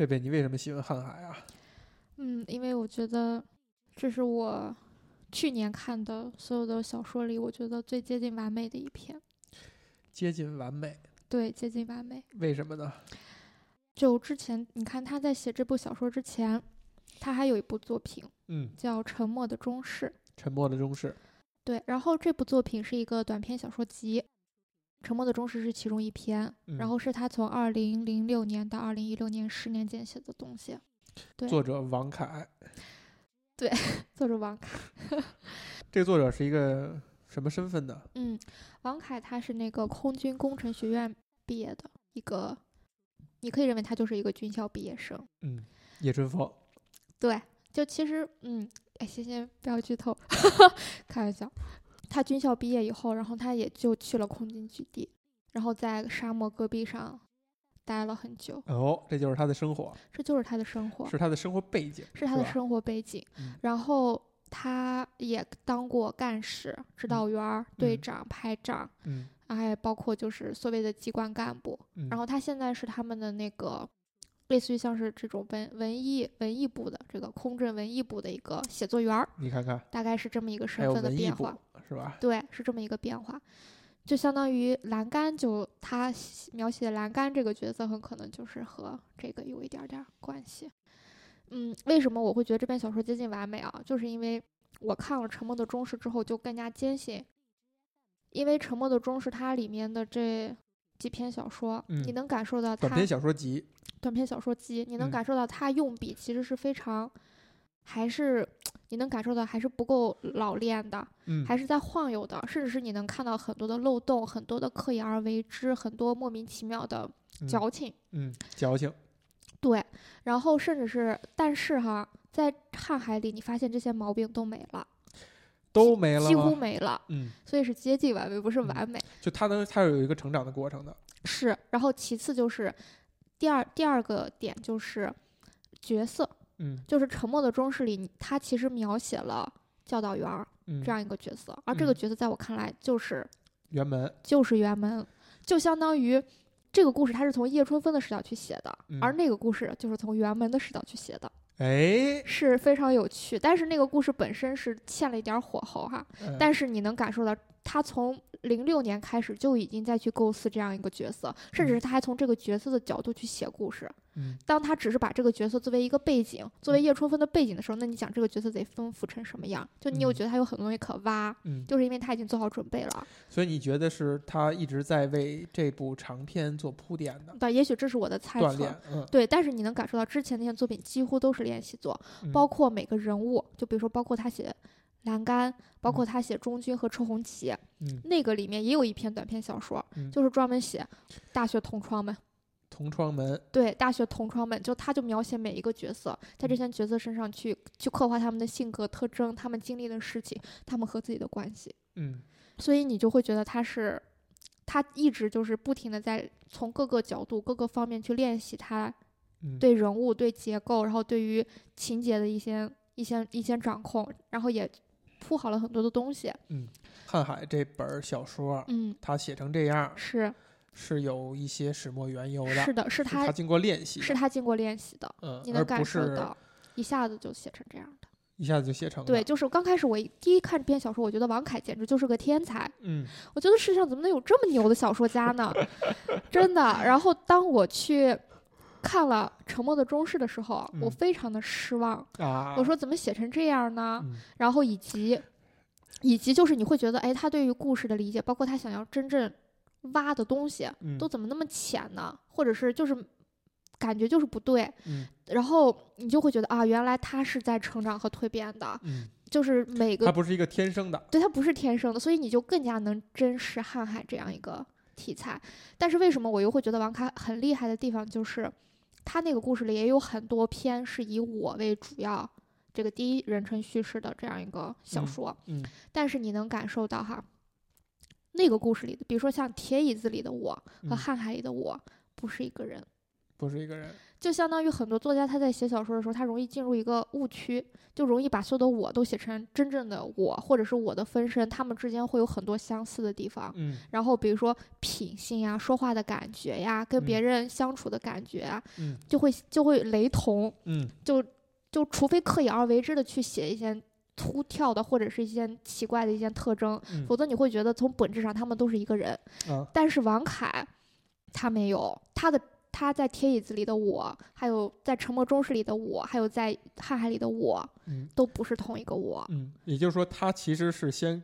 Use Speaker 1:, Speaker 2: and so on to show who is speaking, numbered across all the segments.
Speaker 1: 贝贝，你为什么喜欢瀚海啊？
Speaker 2: 嗯，因为我觉得这是我去年看的所有的小说里，我觉得最接近完美的一篇。
Speaker 1: 接近完美，
Speaker 2: 对，接近完美。
Speaker 1: 为什么呢？
Speaker 2: 就之前你看他在写这部小说之前，他还有一部作品
Speaker 1: 嗯，
Speaker 2: 叫《沉默的中士》。
Speaker 1: 沉默的中士，
Speaker 2: 对，然后这部作品是一个短篇小说集，《沉默的中实》是其中一篇，
Speaker 1: 嗯
Speaker 2: 然后是他从二零零六年到二零一六年十年间写的东西。对
Speaker 1: 作者王凯。
Speaker 2: 对 作者王凯，
Speaker 1: 这个作者是一个什么身份呢？
Speaker 2: 嗯，王凯他是那个空军工程学院毕业的一个，你可以认为他就是一个军校毕业生。
Speaker 1: 嗯，叶春风。
Speaker 2: 对，就其实，嗯，哎，先先不要剧透，开玩笑。他军校毕业以后，然后他也就去了空军基地，然后在沙漠戈壁上待了很久，
Speaker 1: 哦，这就是他的生活，
Speaker 2: 这就是他的生活，
Speaker 1: 是他的生活背景，
Speaker 2: 是他的生活背景。
Speaker 1: 嗯
Speaker 2: 然后他也当过干事、指导员儿、队
Speaker 1: 嗯
Speaker 2: 长、排长，
Speaker 1: 嗯
Speaker 2: 还包括就是所谓的机关干部。
Speaker 1: 嗯，
Speaker 2: 然后他现在是他们的那个，类似于像是这种文文艺文艺部的这个空政文艺部的一个写作员儿，
Speaker 1: 你看看，
Speaker 2: 大概是这么一个身份的变化。
Speaker 1: 是吧？
Speaker 2: 对，是这么一个变化，就相当于栏杆就他写描写栏杆这个角色，很可能就是和这个有一点点儿关系。嗯，为什么我会觉得这篇小说接近完美啊？就是因为我看了《沉默的中士》之后，就更加坚信，因为《沉默的钟》是》它里面的这几篇小说，你
Speaker 1: 嗯
Speaker 2: 能感受到它
Speaker 1: 短篇小说集，
Speaker 2: 短篇小说集，你能
Speaker 1: 嗯
Speaker 2: 感受到他用笔其实是非常，还是你能感受到还是不够老练的，
Speaker 1: 嗯，
Speaker 2: 还是在晃悠的，甚至是你能看到很多的漏洞，很多的刻意而为之，很多莫名其妙的
Speaker 1: 嗯
Speaker 2: 矫情。
Speaker 1: 嗯，矫情，
Speaker 2: 对，然后甚至是，但是哈，在瀚海里，你发现这些毛病都没了，
Speaker 1: 都没了
Speaker 2: 几乎？没了，
Speaker 1: 嗯，
Speaker 2: 所以是接近完美，不是
Speaker 1: 嗯
Speaker 2: 完美。
Speaker 1: 就他能，他是有一个成长的过程的。
Speaker 2: 是，然后其次就是第二第二个点就是角色，
Speaker 1: 嗯。
Speaker 2: 就是《沉默的中士》里，他其实描写了教导员儿
Speaker 1: 嗯，
Speaker 2: 这样一个角色，而这个
Speaker 1: 嗯。
Speaker 2: 角色在我看来就是
Speaker 1: 辕门，
Speaker 2: 就是辕门，就相当于这个故事它是从叶春风的视角去写的，而
Speaker 1: 嗯
Speaker 2: 那个故事就是从辕门的视角去写的，
Speaker 1: 哎，
Speaker 2: 是非常有趣。但是那个故事本身是欠了一点儿火候哈，
Speaker 1: 嗯。
Speaker 2: 但是你能感受到他从零六年开始就已经在去构思这样一个角色，甚至是他还从这个角色的角度去写故事。
Speaker 1: 嗯
Speaker 2: 当他只是把这个角色作为一个背景，作为叶春风的背景的时候，那你讲这个角色得丰富成什么样？就你有
Speaker 1: 嗯
Speaker 2: 觉得他有很多东西可挖，
Speaker 1: 嗯，
Speaker 2: 就是因为他已经做好准备了。
Speaker 1: 所以你觉得是他一直在为这部长篇做铺垫的
Speaker 2: 但也许这是我的猜测，，
Speaker 1: 嗯，
Speaker 2: 对。但是你能感受到之前那些作品几乎都是练习作，
Speaker 1: 嗯
Speaker 2: 包括每个人物，就比如说包括他写栏杆，包括
Speaker 1: 嗯。
Speaker 2: 他写中军和车红旗，
Speaker 1: 嗯。
Speaker 2: 那个里面也有一篇短篇小说，
Speaker 1: 嗯
Speaker 2: 就是专门写大学同窗们。
Speaker 1: 同窗们，
Speaker 2: 对大学同窗们，就他就描写每一个角色，在这
Speaker 1: 嗯。
Speaker 2: 些角色身上去去刻画他们的性格特征，他们经历的事情，他们和自己的关系，
Speaker 1: 嗯。
Speaker 2: 所以你就会觉得他是，他一直就是不停的在从各个角度、各个方面去练习他
Speaker 1: 嗯，
Speaker 2: 对人物、对结构，然后对于情节的一些一些一些掌控，然后也铺好了很多的东西。
Speaker 1: 嗯瀚海这本小说，
Speaker 2: 嗯，
Speaker 1: 他写成这样
Speaker 2: 是
Speaker 1: 是有一些始末缘由的，
Speaker 2: 是的，是
Speaker 1: 是
Speaker 2: 他
Speaker 1: 经过练习，
Speaker 2: 是他经过练习的，
Speaker 1: 嗯，
Speaker 2: 你能感
Speaker 1: 而不是
Speaker 2: 受到，一下子就写成这样的。
Speaker 1: 一下子就写成
Speaker 2: 对，就是刚开始我第一看这篇小说，我觉得王凯简直就是个天才。
Speaker 1: 嗯
Speaker 2: 我觉得世上怎么能有这么牛的小说家呢？真的。然后当我去看了《沉默的中士》的时候，我
Speaker 1: 嗯
Speaker 2: 非常的失望。
Speaker 1: 啊，
Speaker 2: 我说怎么写成这样呢？
Speaker 1: 嗯
Speaker 2: 然后以及以及就是你会觉得，哎，他对于故事的理解，包括他想要真正挖的东西，
Speaker 1: 嗯
Speaker 2: 都怎么那么浅呢？或者是就是感觉就是不对。
Speaker 1: 嗯
Speaker 2: 然后你就会觉得啊，原来他是在成长和蜕变的，
Speaker 1: 嗯，
Speaker 2: 就是每个
Speaker 1: 他不是一个天生的，
Speaker 2: 对，他不是天生的，所以你就更加能珍视瀚海这样一个题材。但是为什么我又会觉得王凯很厉害的地方，就是他那个故事里也有很多篇是以我为主要，这个第一人称叙事的这样一个小
Speaker 1: 嗯
Speaker 2: 说，
Speaker 1: 嗯
Speaker 2: 但是你能感受到哈，那个故事里的，比如说像铁椅子里的我和
Speaker 1: 嗯
Speaker 2: 瀚海里的我，不是一个人。
Speaker 1: 不是一个人。
Speaker 2: 就相当于很多作家他在写小说的时候，他容易进入一个误区，就容易把所有的我都写成真正的我，或者是我的分身，他们之间会有很多相似的地方。
Speaker 1: 嗯
Speaker 2: 然后比如说品性呀、说话的感觉呀、跟别
Speaker 1: 嗯
Speaker 2: 人相处的感觉啊，
Speaker 1: 嗯
Speaker 2: 就会就会雷同。
Speaker 1: 嗯
Speaker 2: 就就除非刻意而为之的去写一些突跳的或者是一些奇怪的一些特征，
Speaker 1: 嗯
Speaker 2: 否则你会觉得从本质上他们都是一个人。
Speaker 1: 啊
Speaker 2: 但是王凯他没有，他的他在铁椅子里的我，还有在沉默中时里的我，还有在瀚海里的我，
Speaker 1: 嗯
Speaker 2: 都不是同一个我。
Speaker 1: 嗯，也就是说，他其实是先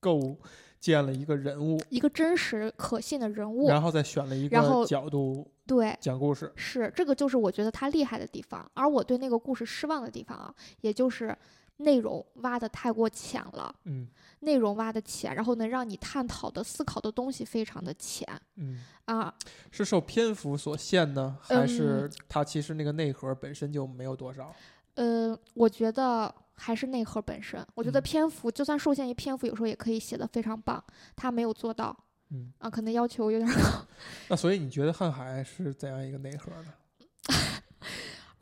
Speaker 1: 构建了一个人物，
Speaker 2: 一个真实可信的人物，
Speaker 1: 然后再选了一个角度
Speaker 2: 对，
Speaker 1: 讲故事。
Speaker 2: 是这个就是我觉得他厉害的地方，而我对那个故事失望的地方啊，也就是内容挖的太过浅了，
Speaker 1: 嗯
Speaker 2: 内容挖的浅，然后能让你探讨的、思考的东西非常的浅
Speaker 1: 嗯，
Speaker 2: 啊。
Speaker 1: 是受篇幅所限呢，还
Speaker 2: 嗯
Speaker 1: 是它其实那个内核本身就没有多少？
Speaker 2: 呃，我觉得还是内核本身，我觉得
Speaker 1: 嗯
Speaker 2: 篇幅就算受限于篇幅，有时候也可以写的非常棒，他没有做到
Speaker 1: 嗯，
Speaker 2: 啊，可能要求有点高。
Speaker 1: 那所以你觉得瀚海是怎样一个内核呢？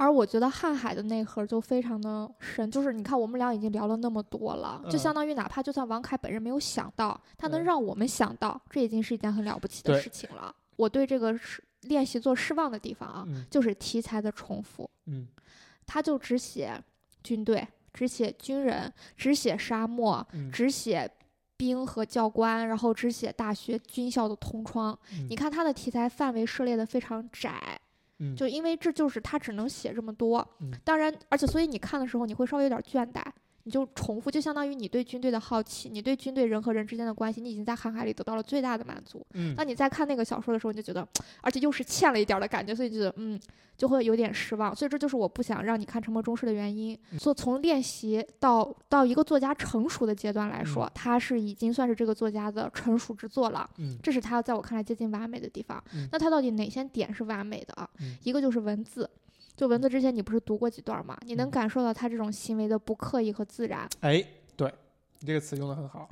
Speaker 2: 而我觉得瀚海的内核就非常的深，就是你看我们俩已经聊了那么多了，就
Speaker 1: 嗯。
Speaker 2: 相当于哪怕就算王凯本人没有想到，他能
Speaker 1: 嗯
Speaker 2: 让我们想到，这已经是一件很了不起的事情了。我对这个是练习做失望的地方啊，
Speaker 1: 嗯。
Speaker 2: 就是题材的重复，
Speaker 1: 嗯。
Speaker 2: 他就只写军队，只写军人，只写沙漠，
Speaker 1: 嗯，
Speaker 2: 只写兵和教官，然后只写大学军校的同窗。
Speaker 1: 嗯。
Speaker 2: 你看他的题材范围涉猎的非常窄，
Speaker 1: 嗯
Speaker 2: 就因为这就是他只能写这么多。
Speaker 1: 嗯
Speaker 2: 当然，而且所以你看的时候，你会稍微有点倦怠。你就重复，就相当于你对军队的好奇，你对军队人和人之间的关系，你已经在航海里得到了最大的满足。
Speaker 1: 嗯
Speaker 2: 当你在看那个小说的时候，你就觉得，而且又是欠了一点儿的感觉，所以就觉得，嗯，就会有点失望。所以这就是我不想让你看《沉默中士》的原因。
Speaker 1: 嗯
Speaker 2: 所以从练习到到一个作家成熟的阶段来说，
Speaker 1: 嗯
Speaker 2: 他是已经算是这个作家的成熟之作了。
Speaker 1: 嗯
Speaker 2: 这是他在我看来接近完美的地方。
Speaker 1: 嗯
Speaker 2: 那他到底哪些点是完美的啊？
Speaker 1: 嗯
Speaker 2: 一个就是文字，就文字之前你不是读过几段吗？你能
Speaker 1: 嗯
Speaker 2: 感受到他这种行为的不刻意和自然。
Speaker 1: 哎，对你这个词用的很好，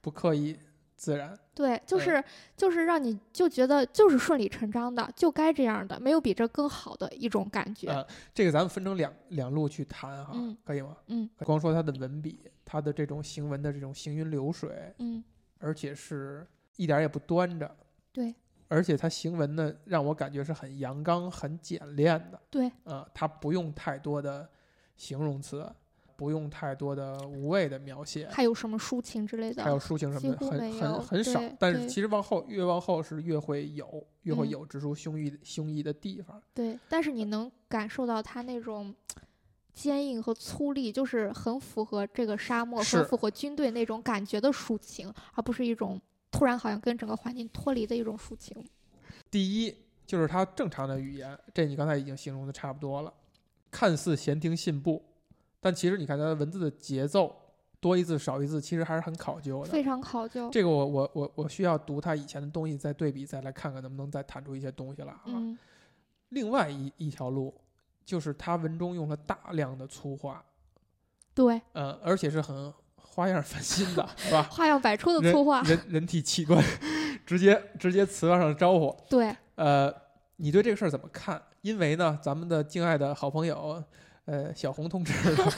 Speaker 1: 不刻意，自然。
Speaker 2: 对，就
Speaker 1: 对
Speaker 2: 是就是让你就觉得就是顺理成章的，就该这样的，没有比这更好的一种感觉。
Speaker 1: 呃这个咱们分成两两路去谈哈，
Speaker 2: 嗯
Speaker 1: 可以吗？
Speaker 2: 嗯
Speaker 1: 光说他的文笔，他的这种行文的这种行云流水，
Speaker 2: 嗯，
Speaker 1: 而且是一点儿也不端着，
Speaker 2: 对
Speaker 1: 而且他行文呢，让我感觉是很阳刚、很简练的。
Speaker 2: 对，
Speaker 1: 呃，他不用太多的形容词，不用太多的无谓的描写，
Speaker 2: 还有什么抒情之类的？
Speaker 1: 还有抒情什么的，很很很少。但是其实往后越往后是越会有，越会
Speaker 2: 嗯
Speaker 1: 有直抒胸臆的胸臆的地方。
Speaker 2: 对，但是你能感受到他那种坚硬和粗粝，就是很符合这个沙漠，
Speaker 1: 是
Speaker 2: 很符合军队那种感觉的抒情，而不是一种突然好像跟整个环境脱离的一种抒情。
Speaker 1: 第一就是他正常的语言，这你刚才已经形容的差不多了，看似闲庭信步，但其实你看他的文字的节奏，多一字少一字，其实还是很考究的。
Speaker 2: 非常考究。
Speaker 1: 这个我我我我需要读他以前的东西再对比，再来看看能不能再弹出一些东西来啊。
Speaker 2: 嗯，
Speaker 1: 另外一一条路就是他文中用了大量的粗话，
Speaker 2: 对，
Speaker 1: 呃，而且是很花样翻新的，是吧？
Speaker 2: 花样百出的粗话。
Speaker 1: 人人体器官，直接直接词往上招呼。
Speaker 2: 对，
Speaker 1: 呃，你对这个事儿怎么看？因为呢，咱们的敬爱的好朋友，呃，小红同志，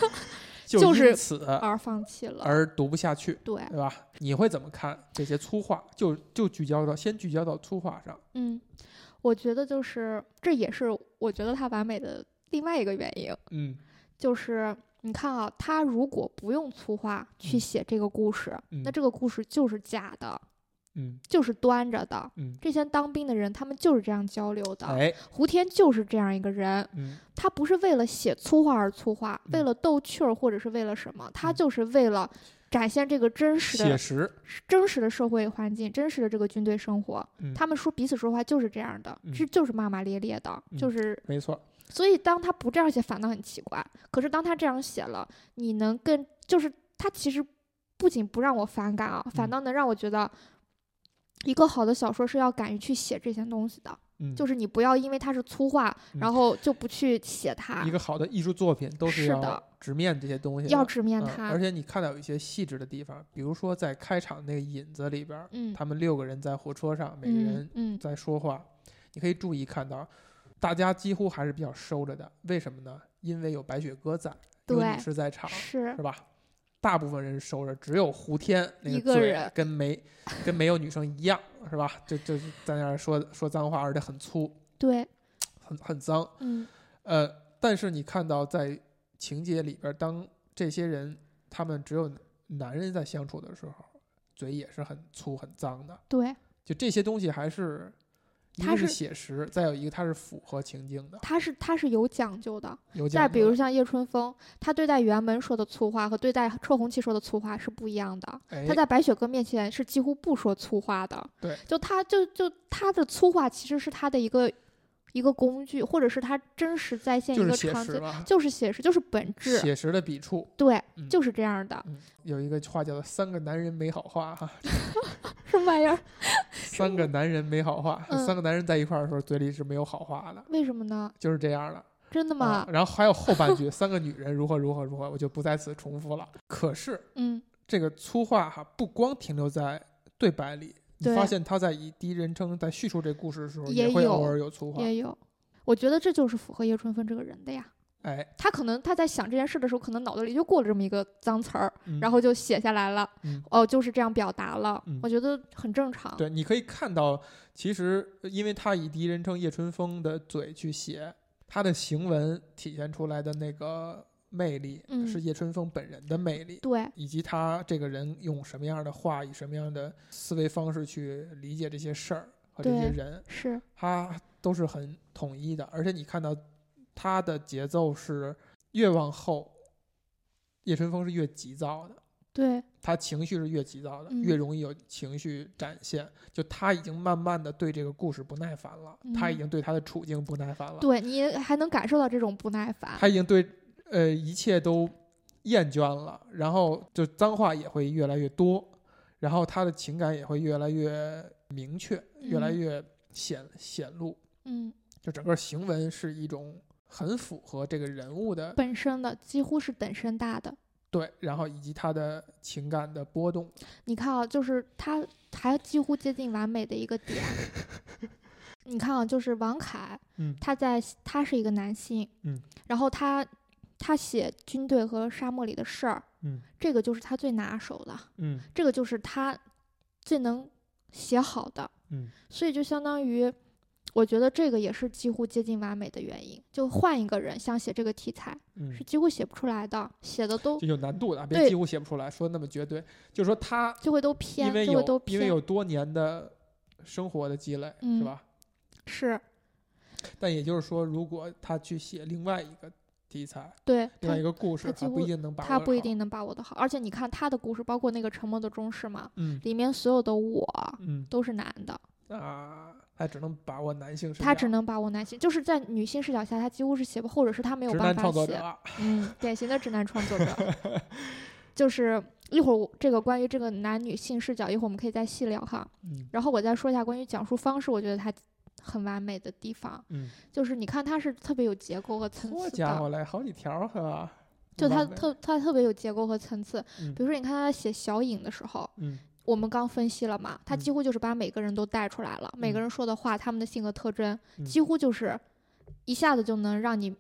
Speaker 1: 就
Speaker 2: 就是
Speaker 1: 因此
Speaker 2: 而放弃了。
Speaker 1: 而读不下去，
Speaker 2: 对，
Speaker 1: 对吧？你会怎么看这些粗话？就就聚焦到先聚焦到粗话上。
Speaker 2: 嗯，我觉得就是这也是我觉得它完美的另外一个原因，
Speaker 1: 嗯
Speaker 2: 就是你看啊，他如果不用粗话去
Speaker 1: 嗯
Speaker 2: 写这个故事，
Speaker 1: 嗯
Speaker 2: 那这个故事就是假的，
Speaker 1: 嗯
Speaker 2: 就是端着的。
Speaker 1: 嗯，
Speaker 2: 这些当兵的人，他们就是这样交流的。
Speaker 1: 哎，
Speaker 2: 胡天就是这样一个人，
Speaker 1: 嗯
Speaker 2: 他不是为了写粗话而粗话，为
Speaker 1: 嗯
Speaker 2: 了逗趣儿或者是为了什么，他
Speaker 1: 嗯
Speaker 2: 就是为了展现这个真实的、
Speaker 1: 写实，
Speaker 2: 真实的社会环境，真实的这个军队生活。
Speaker 1: 嗯，
Speaker 2: 他们说彼此说话就是这样的，
Speaker 1: 嗯
Speaker 2: 这就是骂骂咧咧的，
Speaker 1: 嗯
Speaker 2: 就是
Speaker 1: 没错，
Speaker 2: 所以当他不这样写，反倒很奇怪。可是当他这样写了，你能更就是他其实不仅不让我反感啊，反
Speaker 1: 嗯
Speaker 2: 倒能让我觉得。一个好的小说是要敢于去写这些东西的，
Speaker 1: 嗯，
Speaker 2: 就是你不要因为它是粗话，
Speaker 1: 嗯
Speaker 2: 然后就不去写它
Speaker 1: 一，个好的艺术作品都
Speaker 2: 是要
Speaker 1: 直面这些东西的，
Speaker 2: 要直面
Speaker 1: 嗯
Speaker 2: 它。
Speaker 1: 而且你看到有一些细致的地方，比如说在开场那个引子里边儿，
Speaker 2: 嗯，
Speaker 1: 他们六个人在火车上，每个人在说话，你可以注意看到，大家几乎还是比较收着的。为什么呢？因为有白雪歌在，有
Speaker 2: 对
Speaker 1: 女士在场，
Speaker 2: 是
Speaker 1: 是吧？大部分人收着，只有胡天那
Speaker 2: 个
Speaker 1: 嘴跟没跟没有女生一样，是吧？就就在那儿说说脏话，而且很粗，
Speaker 2: 对，
Speaker 1: 很很脏。
Speaker 2: 嗯
Speaker 1: 呃，但是你看到在情节里边儿，当这些人他们只有男人在相处的时候，嘴也是很粗很脏的。
Speaker 2: 对，
Speaker 1: 就这些东西还是，一
Speaker 2: 它
Speaker 1: 是
Speaker 2: 是
Speaker 1: 写实，再有一个它是符合情境的，
Speaker 2: 它是它是有讲究的。
Speaker 1: 有讲究的
Speaker 2: 再比如像叶春风，他对待辕门说的粗话和对待车红旗说的粗话是不一样的。
Speaker 1: 哎
Speaker 2: 他在白雪歌面前是几乎不说粗话的。
Speaker 1: 对，
Speaker 2: 就他就就他的粗话其实是他的一个一个工具，或者是他真实再现一个场景，就是写实，就是本质。
Speaker 1: 写实的笔触。
Speaker 2: 对，
Speaker 1: 嗯
Speaker 2: 就是这样的。
Speaker 1: 嗯，有一个话叫做“三个男人没好话”哈，
Speaker 2: 什么玩意儿？
Speaker 1: 三个男人没好话，
Speaker 2: 嗯
Speaker 1: 三个男人在一块儿的时候嘴里是没有好话的，
Speaker 2: 为什么呢？
Speaker 1: 就是这样的。
Speaker 2: 真的吗？
Speaker 1: 啊，然后还有后半句，三个女人如何如何如何，我就不在此重复了。可是
Speaker 2: 嗯，
Speaker 1: 这个粗话哈，不光停留在对白里，你发现他在以第一人称在叙述这故事的时候，
Speaker 2: 也
Speaker 1: 会偶尔有粗话。
Speaker 2: 也有。我觉得这就是符合叶春风这个人的呀。
Speaker 1: 哎，
Speaker 2: 他可能他在想这件事的时候，可能脑子里就过了这么一个脏词儿，
Speaker 1: 嗯
Speaker 2: 然后就写下来了。
Speaker 1: 嗯
Speaker 2: 哦，就是这样表达了。
Speaker 1: 嗯
Speaker 2: 我觉得很正常。
Speaker 1: 对，你可以看到，其实呃因为他以第一人称叶春风的嘴去写，他的行文体现出来的那个魅力，
Speaker 2: 嗯
Speaker 1: 是叶春风本人的魅力。
Speaker 2: 对
Speaker 1: 以及他这个人用什么样的话，以什么样的思维方式去理解这些事儿和这些人，
Speaker 2: 是，
Speaker 1: 他都是很统一的。而且你看到他的节奏是越往后，叶春风是越急躁的，
Speaker 2: 对
Speaker 1: 他情绪是越急躁的，
Speaker 2: 嗯
Speaker 1: 越容易有情绪展现。就他已经慢慢的对这个故事不耐烦了，他已
Speaker 2: 嗯
Speaker 1: 经对他的处境不耐烦了，
Speaker 2: 对，你还能感受到这种不耐烦。
Speaker 1: 他已经对呃一切都厌倦了，然后就脏话也会越来越多，然后他的情感也会越来越明确，越来
Speaker 2: 嗯
Speaker 1: 越显显露。
Speaker 2: 嗯，
Speaker 1: 就整个行文是一种很符合这个人物的
Speaker 2: 本身的几乎是等身大的。
Speaker 1: 对，然后以及他的情感的波动。
Speaker 2: 你看啊，就是他还几乎接近完美的一个点。你看啊，就是王凯，
Speaker 1: 嗯
Speaker 2: 他在他是一个男性，
Speaker 1: 嗯，
Speaker 2: 然后他他写军队和沙漠里的事儿，
Speaker 1: 嗯
Speaker 2: 这个就是他最拿手的，
Speaker 1: 嗯
Speaker 2: 这个就是他最能写好的，
Speaker 1: 嗯
Speaker 2: 所以就相当于，我觉得这个也是几乎接近完美的原因。就换一个人想写这个题材，
Speaker 1: 嗯
Speaker 2: 是，几乎写不出来的，写的都
Speaker 1: 就有难度的，别
Speaker 2: 对
Speaker 1: 几乎写不出来，说那么绝对，就是说他
Speaker 2: 就会都
Speaker 1: 因
Speaker 2: 偏，
Speaker 1: 为
Speaker 2: 就会都
Speaker 1: 有因为，有多年的生活的积累，
Speaker 2: 嗯
Speaker 1: 是吧？
Speaker 2: 是
Speaker 1: 但也就是说，如果他去写另外一个题材，
Speaker 2: 对
Speaker 1: 另外
Speaker 2: 他
Speaker 1: 一个故事，他不一定能把握好。
Speaker 2: 他不一定能把握的好，而且你看他的故事，包括那个《沉默的中士》嘛，
Speaker 1: 嗯
Speaker 2: 里面所有的我
Speaker 1: 嗯
Speaker 2: 都是男的，
Speaker 1: 啊，他只能把握男性视角，
Speaker 2: 他只能把握男性，就是在女性视角下，他几乎是写不，或者是他没有办法写。
Speaker 1: 创作者。
Speaker 2: 嗯，典型的直男创作者，就是一会儿我这个关于这个男女性视角，一会儿我们可以再细聊哈。
Speaker 1: 嗯
Speaker 2: 然后我再说一下关于讲述方式，我觉得他很完美的地方，
Speaker 1: 嗯，
Speaker 2: 就是你看他是特别有结构和层次的，
Speaker 1: 家伙嘞，好几条是吧？
Speaker 2: 就他特他特别有结构和层次。
Speaker 1: 嗯
Speaker 2: 比如说你看他写小影的时候，
Speaker 1: 嗯
Speaker 2: 我们刚分析了嘛，他
Speaker 1: 嗯
Speaker 2: 几乎就是把每个人都带出来了，每个
Speaker 1: 嗯
Speaker 2: 人说的话，他们的性格特征，
Speaker 1: 嗯
Speaker 2: 几乎就是一下子就能让你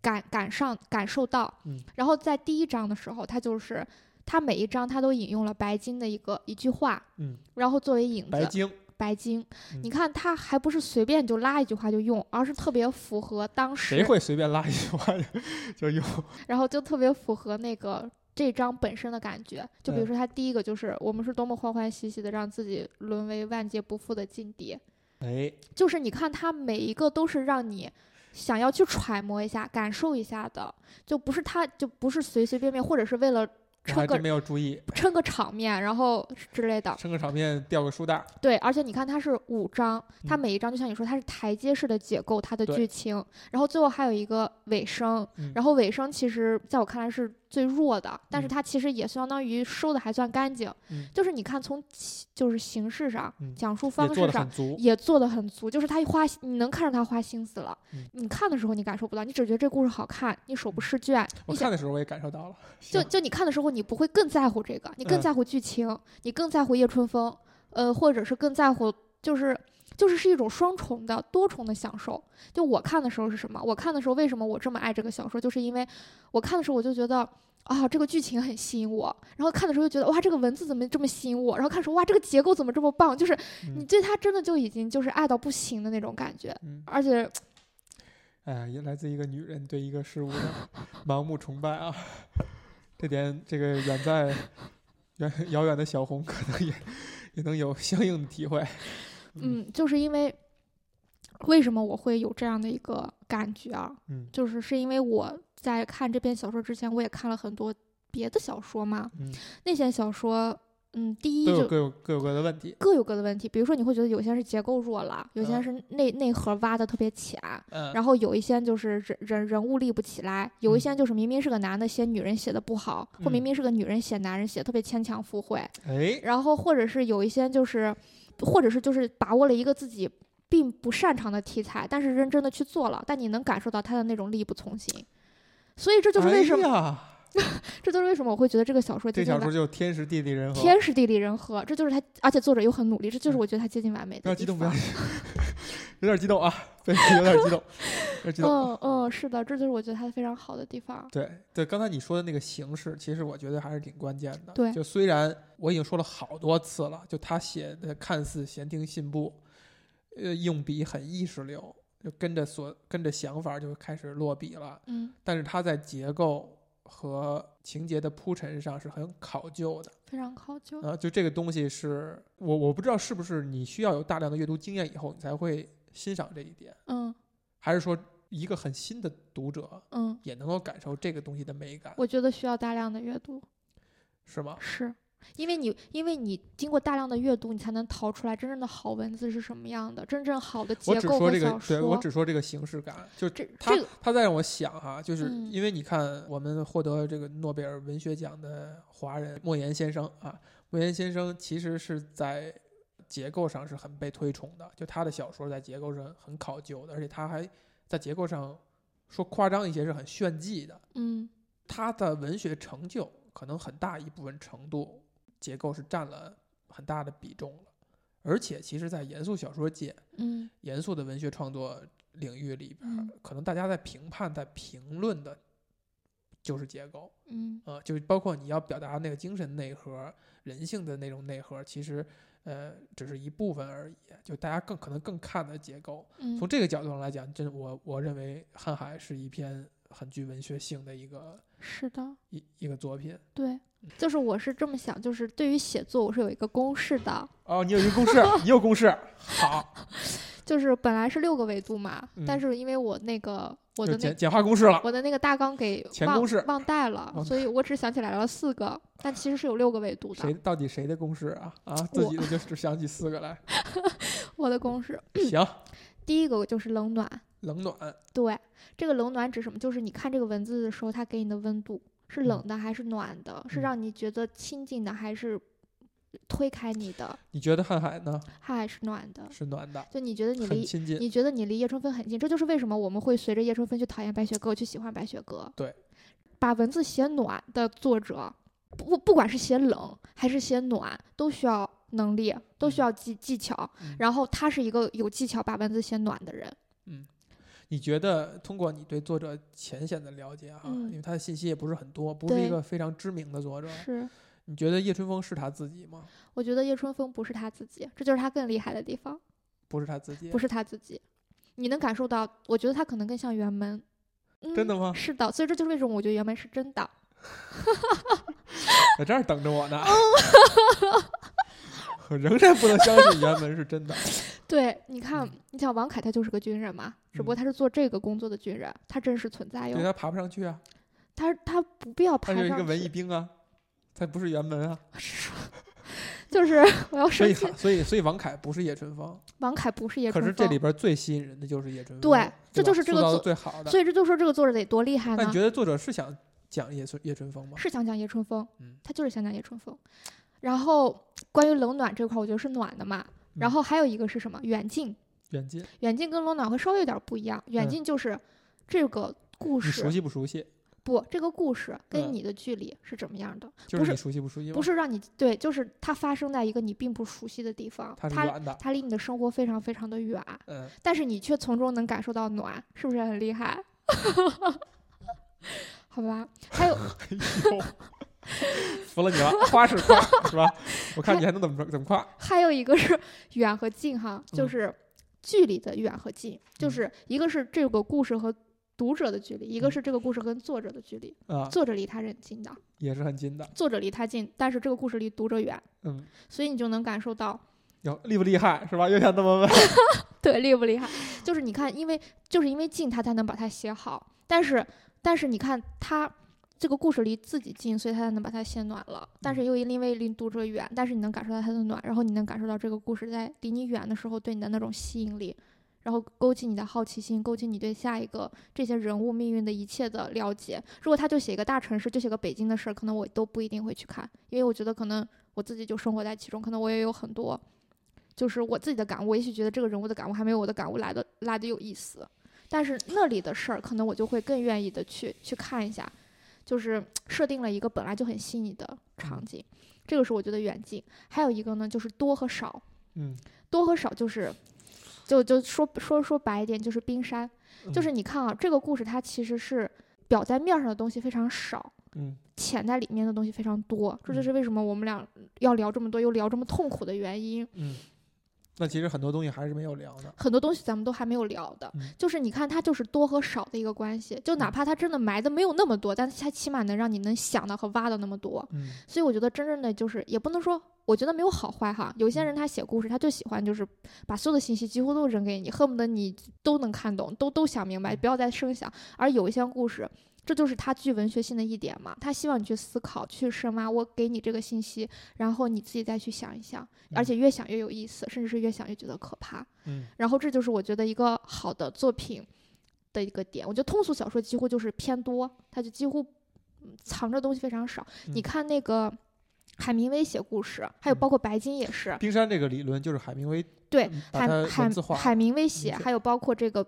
Speaker 2: 感感上感受到。
Speaker 1: 嗯
Speaker 2: 然后在第一章的时候，他就是他每一章他都引用了白金的一个一句话，
Speaker 1: 嗯，
Speaker 2: 然后作为引子。
Speaker 1: 白金，
Speaker 2: 白金，
Speaker 1: 嗯
Speaker 2: 你看他还不是随便就拉一句话就用，而是特别符合当时，
Speaker 1: 谁会随便拉一句话就就用？
Speaker 2: 然后就特别符合那个这章本身的感觉。就比如
Speaker 1: 嗯。
Speaker 2: 说他第一个就是我们是多么欢欢喜喜的让自己沦为万劫不复的劲敌，
Speaker 1: 哎，
Speaker 2: 就是你看他每一个都是让你想要去揣摩一下、感受一下的，就不是他就不是随随便便，或者是为了撑个
Speaker 1: 我还真没有注意，
Speaker 2: 撑个场面，然后之类的。
Speaker 1: 撑个场面掉个书袋，
Speaker 2: 对，而且你看它是五章，它
Speaker 1: 嗯。
Speaker 2: 每一章就像你说，它是台阶式的解构它的剧情，然后最后还有一个尾声，
Speaker 1: 嗯。
Speaker 2: 然后尾声其实在我看来是最弱的，但是
Speaker 1: 嗯
Speaker 2: 它其实也相当于收的还算干净。
Speaker 1: 嗯
Speaker 2: 就是你看从就是形式上、
Speaker 1: 嗯
Speaker 2: 讲述方式上。也做的很足，就是他花，你能看着他花心思了。
Speaker 1: 嗯
Speaker 2: 你看的时候你感受不到，你只觉得这故事好看，你手不释卷。
Speaker 1: 我
Speaker 2: 你想
Speaker 1: 看的时候我也感受到了，
Speaker 2: 就就你看的时候，你不会更在乎这个，你更
Speaker 1: 嗯
Speaker 2: 在乎剧情，你更在乎叶春风，呃，或者是更在乎就是就是是一种双重的、多重的享受。就我看的时候是什么？我看的时候为什么我这么爱这个小说？就是因为我看的时候我就觉得啊，这个剧情很吸引我，然后看的时候就觉得哇，这个文字怎么这么吸引我？然后看的时候哇，这个结构怎么这么棒？就是你
Speaker 1: 嗯
Speaker 2: 对它真的就已经就是爱到不行的那种感觉，
Speaker 1: 嗯，
Speaker 2: 而且
Speaker 1: 哎，也来自一个女人对一个事物的 盲目崇拜啊！这点，这个远在远遥远的小红可能也也能有相应的体会。
Speaker 2: 嗯，就是因为为什么我会有这样的一个感觉啊？
Speaker 1: 嗯
Speaker 2: 就是是因为我在看这篇小说之前，我也看了很多别的小说嘛。
Speaker 1: 嗯，
Speaker 2: 那些小说，嗯，第一就
Speaker 1: 各有各有各的问题。
Speaker 2: 各有各的问题。比如说，你会觉得有些是结构弱了，有些
Speaker 1: 嗯
Speaker 2: 是内内核挖的特别浅，
Speaker 1: 嗯，
Speaker 2: 然后有一些就是人人人物立不起来，有一
Speaker 1: 嗯
Speaker 2: 些就是明明是个男的写女人写的不好，或明
Speaker 1: 嗯
Speaker 2: 明是个女人写男人写得特别牵强附会。
Speaker 1: 哎，
Speaker 2: 然后或者是有一些就是，或者是就是把握了一个自己并不擅长的题材，但是认真的去做了，但你能感受到他的那种力不从心。所以这就是为什么，
Speaker 1: 哎、
Speaker 2: 这就是为什么我会觉得这个小说接近
Speaker 1: 这小说就天时地利人和。
Speaker 2: 天时地利人和，这就是他，而且作者又很努力，这就是
Speaker 1: 嗯
Speaker 2: 我觉得他接近完美的地
Speaker 1: 不要激动，不要
Speaker 2: 方。
Speaker 1: 激动，有点激动啊，对，有点激动，有点激动。
Speaker 2: 嗯嗯，是的，这就是我觉得他非常好的地方。
Speaker 1: 对对，刚才你说的那个形式，其实我觉得还是挺关键的。
Speaker 2: 对
Speaker 1: 就虽然我已经说了好多次了，就他写的看似闲庭信步，呃，用笔很意识流，就跟着所跟着想法就开始落笔了。
Speaker 2: 嗯，
Speaker 1: 但是他在结构和情节的铺陈上是很考究的。
Speaker 2: 非常考究。
Speaker 1: 啊，就这个东西是我我不知道是不是你需要有大量的阅读经验以后，你才会欣赏这一点，
Speaker 2: 嗯
Speaker 1: 还是说一个很新的读者
Speaker 2: 嗯，
Speaker 1: 也能够感受这个东西的美感，
Speaker 2: 我觉得需要大量的阅读。
Speaker 1: 是吗？
Speaker 2: 是，因为你因为你经过大量的阅读，你才能淘出来真正的好文字是什么样的，真正好的结构和
Speaker 1: 只说这个。对我只说这个形式感，就
Speaker 2: 这
Speaker 1: 他他在让我想哈、就是
Speaker 2: 嗯
Speaker 1: 因为你看我们获得这个诺贝尔文学奖的华人莫言先生啊，莫言先生其实是在结构上是很被推崇的，就他的小说在结构上很考究的，而且他还在结构上说夸张一些是很炫技的。
Speaker 2: 嗯。
Speaker 1: 他的文学成就可能很大一部分程度结构是占了很大的比重了，而且其实，在严肃小说界，
Speaker 2: 嗯。
Speaker 1: 严肃的文学创作领域里边，
Speaker 2: 嗯
Speaker 1: 可能大家在评判、在评论的，就是结构
Speaker 2: 嗯。
Speaker 1: 啊、就包括你要表达那个精神内核、人性的那种内核，其实呃只是一部分而已。就大家更可能更看的结构。
Speaker 2: 嗯
Speaker 1: 从这个角度上来讲，真我我认为《瀚海》是一篇很具文学性的一个
Speaker 2: 是的，
Speaker 1: 一一个作品。
Speaker 2: 对，就是我是这么想，就是对于写作，我是有一个公式的，
Speaker 1: 哦，你有一个公式，你有公式，好，
Speaker 2: 就是本来是六个维度嘛，但
Speaker 1: 嗯
Speaker 2: 是因为我那个我的
Speaker 1: 简简化公式了。
Speaker 2: 我的那个大纲给忘
Speaker 1: 前公式
Speaker 2: 忘带了，所以我只想起来了四个，但其实是有六个维度的。
Speaker 1: 谁到底谁的公式啊？啊，自己的就只想起四个来。
Speaker 2: 我的公式，
Speaker 1: 行，
Speaker 2: 第一个就是冷暖，
Speaker 1: 冷暖，
Speaker 2: 对，这个冷暖指什么？就是你看这个文字的时候，它给你的温度是冷的还是暖的？是
Speaker 1: 嗯
Speaker 2: 让你觉得亲近的还是推开你的？
Speaker 1: 你觉得瀚海呢？
Speaker 2: 瀚海是暖的？
Speaker 1: 是暖的，
Speaker 2: 就你觉得你离
Speaker 1: 亲近。
Speaker 2: 你觉得你离叶春风很近，这就是为什么我们会随着叶春风去讨厌白雪歌，去喜欢白雪歌。
Speaker 1: 对，
Speaker 2: 把文字写暖的作者，不不管是写冷还是写暖，都需要能力，都需要技技巧。
Speaker 1: 嗯
Speaker 2: 然后他是一个有技巧把文字写暖的人。
Speaker 1: 嗯，你觉得通过你对作者浅显的了解哈，
Speaker 2: 嗯
Speaker 1: 因为他的信息也不是很多，不是一个非常知名的作者，
Speaker 2: 是，
Speaker 1: 你觉得叶春风是他自己吗？
Speaker 2: 我觉得叶春风不是他自己，这就是他更厉害的地方，
Speaker 1: 不是他自己，
Speaker 2: 不是他自己。你能感受到，我觉得他可能更像辕门。嗯、
Speaker 1: 真的吗
Speaker 2: 是的，所以这就是为什么我觉得原门是真的。
Speaker 1: 在这儿等着我呢。
Speaker 2: 哦
Speaker 1: 我仍然不能相信原文是真的。
Speaker 2: 对，你看
Speaker 1: 嗯，
Speaker 2: 你像王凯，他就是个军人嘛，只不过
Speaker 1: 嗯
Speaker 2: 他是做这个工作的军人，他真实存在哟。
Speaker 1: 对他爬不上去啊，
Speaker 2: 他他不必要爬上去
Speaker 1: 他是一个文艺，兵啊，他不是原文啊。
Speaker 2: 就是我要
Speaker 1: 所以
Speaker 2: 生气。
Speaker 1: 所以所以王凯不是叶春风，
Speaker 2: 王凯不是叶春风，
Speaker 1: 可是这里边最吸引人的就是叶春风，
Speaker 2: 对这就是这个作
Speaker 1: 最好的。
Speaker 2: 所以这就说这个作者得多厉害呢
Speaker 1: 那你觉？得作者是想讲叶春叶春风吗？
Speaker 2: 是想讲叶春风，
Speaker 1: 嗯
Speaker 2: 他就是想讲叶春风。然后关于冷暖这块，我觉得是暖的嘛。然
Speaker 1: 嗯
Speaker 2: 后还有一个是什么？远近，
Speaker 1: 远近，
Speaker 2: 远近跟冷暖会稍微有点不一样。远
Speaker 1: 嗯
Speaker 2: 近就是这个故
Speaker 1: 你熟，悉不熟悉？
Speaker 2: 不，这个故事跟
Speaker 1: 嗯
Speaker 2: 你的距离是怎么样的？
Speaker 1: 就是
Speaker 2: 不是
Speaker 1: 你熟悉不熟悉吗？
Speaker 2: 不，是让你对，就是它发生在一个你并不熟悉的地方，它
Speaker 1: 它
Speaker 2: 离你的生活非常非常的远，
Speaker 1: 嗯，
Speaker 2: 但是你却从中能感受到暖，是不是很厉害？好吧，还有
Speaker 1: 服了你了，夸是夸是吧？我看你还能怎么怎么夸？
Speaker 2: 还有一个是远和近哈，就
Speaker 1: 嗯
Speaker 2: 是距离的远和近，就
Speaker 1: 嗯
Speaker 2: 是一个是这个故事和读者的距离，一个
Speaker 1: 嗯
Speaker 2: 是这个故事跟作者的距离。
Speaker 1: 啊，
Speaker 2: 作者离他是很近的，
Speaker 1: 也是很近的。
Speaker 2: 作者离他近，但是这个故事离读者远，
Speaker 1: 嗯，
Speaker 2: 所以你就能感受到
Speaker 1: 有厉不厉害是吧？又想这么问？
Speaker 2: 对厉不厉害。就是你看，因为就是因为近，他才能把它写好，但是但是你看他。这个故事离自己近，所以他才能把它写暖了。但是又因为离读者远，但是你能感受到他的暖，然后你能感受到这个故事在离你远的时候对你的那种吸引力，然后勾起你的好奇心，勾起你对下一个这些人物命运的一切的了解。如果他就写一个大城市，就写个北京的事儿，可能我都不一定会去看，因为我觉得可能我自己就生活在其中，可能我也有很多就是我自己的感悟，我也许觉得这个人物的感悟还没有我的感悟来的来的有意思。但是那里的事儿，可能我就会更愿意的去去看一下，就是设定了一个本来就很细腻的场景，这个是我觉得远近。还有一个呢，就是多和少，
Speaker 1: 嗯，
Speaker 2: 多和少就是，就就说说说白一点，就是冰山。就是你看啊，这个故事它其实是表在面上的东西非常少，
Speaker 1: 嗯
Speaker 2: 潜在里面的东西非常多。这就
Speaker 1: 嗯
Speaker 2: 是为什么我们俩要聊这么多，又聊这么痛苦的原因。
Speaker 1: 嗯，那其实很多东西还是没有聊的。
Speaker 2: 很多东西咱们都还没有聊的，
Speaker 1: 嗯
Speaker 2: 就是你看它就是多和少的一个关系。就哪
Speaker 1: 嗯
Speaker 2: 怕它真的埋的没有那么多，但是它起码能让你能想到和挖到那么多。
Speaker 1: 嗯
Speaker 2: 所以我觉得真正的就是也不能说，我觉得没有好坏哈。有些人他写故事，他就喜欢就是把所有的信息几乎都扔给你，恨不得你都能看懂，都都想明白，不要再生想。而有一些故事，这就是他具文学性的一点嘛，他希望你去思考、去深挖。我给你这个信息，然后你自己再去想一想，而且越想越有意思，甚至是越想越觉得可怕。
Speaker 1: 嗯
Speaker 2: 然后这就是我觉得一个好的作品的一个点。我觉得通俗小说几乎就是偏多，它就几乎嗯藏着东西非常少。你
Speaker 1: 嗯
Speaker 2: 看那个海明威写故事，还有
Speaker 1: 嗯
Speaker 2: 包括白金也是，
Speaker 1: 冰山这个理论就是海明威
Speaker 2: 对海海海明威写，还有包括这个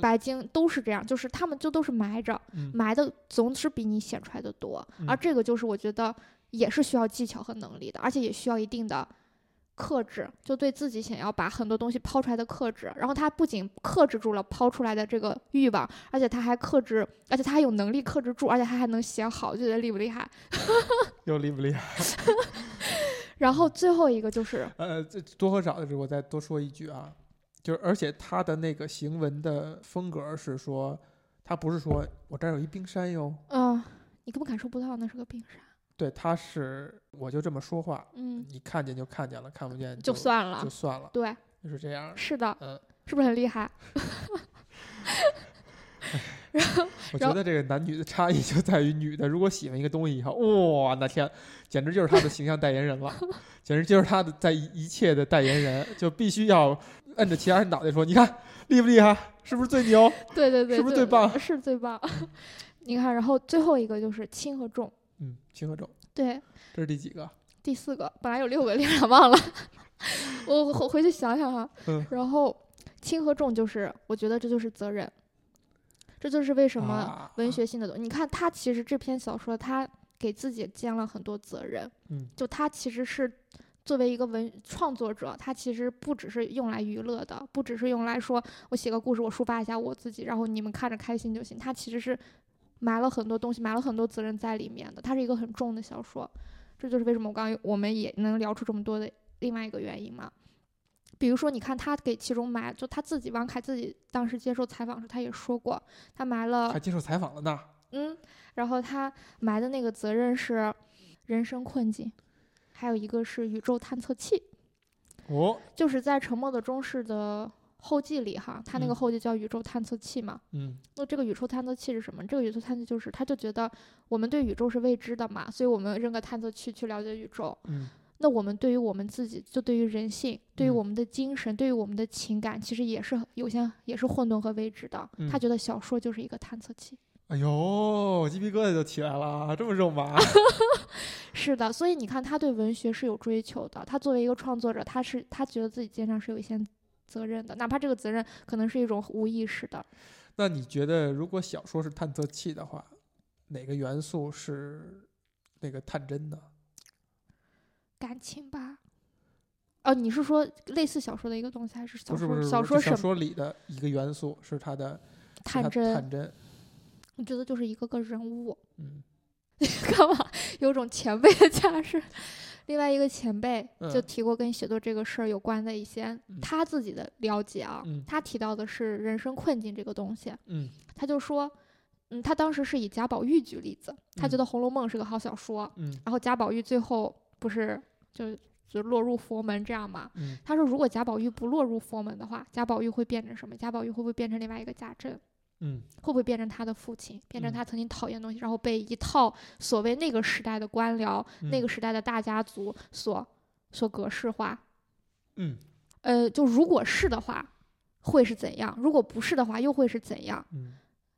Speaker 1: 白鲸。
Speaker 2: 都是这样，就是他们就都是埋着，
Speaker 1: 嗯
Speaker 2: 埋的总是比你显出来的多。而
Speaker 1: 嗯
Speaker 2: 这个就是我觉得也是需要技巧和能力的，而且也需要一定的克制，就对自己想要把很多东西抛出来的克制。然后他不仅克制住了抛出来的这个欲望，而且他还克制，而且他还有能力克制住，而且他还能写好，就觉得厉不厉害？
Speaker 1: 又厉不厉害？
Speaker 2: 然后最后一个就是，
Speaker 1: 呃，这多和少的时候，我再多说一句啊，就是而且他的那个行文的风格是说，他不是说我这儿有一冰山哟，
Speaker 2: 嗯、你根本感受不到那是个冰山，
Speaker 1: 对，他是我就这么说话，
Speaker 2: 嗯，
Speaker 1: 你看见就看见了，看不见
Speaker 2: 就算了
Speaker 1: 就，算了，
Speaker 2: 对，
Speaker 1: 就是这样。
Speaker 2: 是的，
Speaker 1: 嗯，
Speaker 2: 是不是很厉害？
Speaker 1: 我
Speaker 2: 然后我
Speaker 1: 觉得这个男女的差异就在于女的如果喜欢一个东西以后，哇，那天简直就是她的形象代言人了，简直就是她的在一一切的代言人，就必须要摁着其他人脑袋说，你看厉不厉害，是不是最牛？
Speaker 2: 对对对，
Speaker 1: 是不是最棒
Speaker 2: 是最棒。你看，然后最后一个就是轻和重，
Speaker 1: 嗯，轻和重，
Speaker 2: 对，
Speaker 1: 这是第几个？
Speaker 2: 第四个本来有六个，连俩忘了，我我回去想想哈。
Speaker 1: 嗯
Speaker 2: 然后轻和重就是，我觉得这就是责任，这就是为什么
Speaker 1: 啊
Speaker 2: 文学性的东西。你看他其实这篇小说，他给自己肩了很多责任，
Speaker 1: 嗯
Speaker 2: 就他其实是。作为一个文创作者，他其实不只是用来娱乐的，不只是用来说我写个故事，我抒发一下我自己，然后你们看着开心就行。他其实是埋了很多东西，埋了很多责任在里面的。它是一个很重的小说，这就是为什么我刚刚我们也能聊出这么多的另外一个原因嘛。比如说，你看他给其中埋，就他自己王凯自己当时接受采访时，他也说过，他埋了
Speaker 1: 还接受采访了呢。
Speaker 2: 嗯，然后他埋的那个责任是人生困境，还有一个是宇宙探测器，
Speaker 1: 哦，
Speaker 2: 就是在《沉默的中士》的后记里哈，他那个
Speaker 1: 嗯
Speaker 2: 后记叫宇宙探测器嘛。
Speaker 1: 嗯
Speaker 2: 那这个宇宙探测器是什么？这个宇宙探测器就是，他就觉得我们对宇宙是未知的嘛，所以我们扔个探测器去了解宇宙。
Speaker 1: 嗯
Speaker 2: 那我们对于我们自己，就对于人性，对于
Speaker 1: 嗯
Speaker 2: 我们的精神，对于我们的情感，其实也是有些也是混沌和未知的。他
Speaker 1: 嗯
Speaker 2: 觉得小说就是一个探测器。
Speaker 1: 哎呦，鸡皮疙瘩就起来了，这么肉麻。
Speaker 2: 是的，所以你看，他对文学是有追求的。他作为一个创作者，他是他觉得自己肩上是有一些责任的，哪怕这个责任可能是一种无意识的。
Speaker 1: 那你觉得，如果小说是探测器的话，哪个元素是那个探针的？
Speaker 2: 感情吧。哦，你是说类似小说的一个东西，还是小说？
Speaker 1: 不是不是，
Speaker 2: 小说
Speaker 1: 小说里的一个元素是它的
Speaker 2: 探针？
Speaker 1: 探针，
Speaker 2: 我觉得就是一个个人物。
Speaker 1: 嗯
Speaker 2: 干嘛？有种前辈的架势。另外一个前辈就
Speaker 1: 嗯
Speaker 2: 提过跟写作这个事儿有关的一些
Speaker 1: 嗯
Speaker 2: 他自己的了解啊，
Speaker 1: 嗯
Speaker 2: 他提到的是人生困境这个东西。
Speaker 1: 嗯
Speaker 2: 他就说，嗯，他当时是以贾宝玉举例子，他觉
Speaker 1: 嗯
Speaker 2: 得《红楼梦》是个好小说，
Speaker 1: 嗯
Speaker 2: 然后贾宝玉最后不是就就落入佛门这样嘛？
Speaker 1: 嗯
Speaker 2: 他说，如果贾宝玉不落入佛门的话，贾宝玉会变成什么？贾宝玉会不会变成另外一个贾政？
Speaker 1: 嗯
Speaker 2: 会不会变成他的父亲，变成
Speaker 1: 嗯
Speaker 2: 他曾经讨厌的东西，然后被一套所谓那个时代的官僚、那个时代的大家族所所格式化？
Speaker 1: 嗯
Speaker 2: 呃，就如果是的话，会是怎样？如果不是的话，又会是怎样？
Speaker 1: 嗯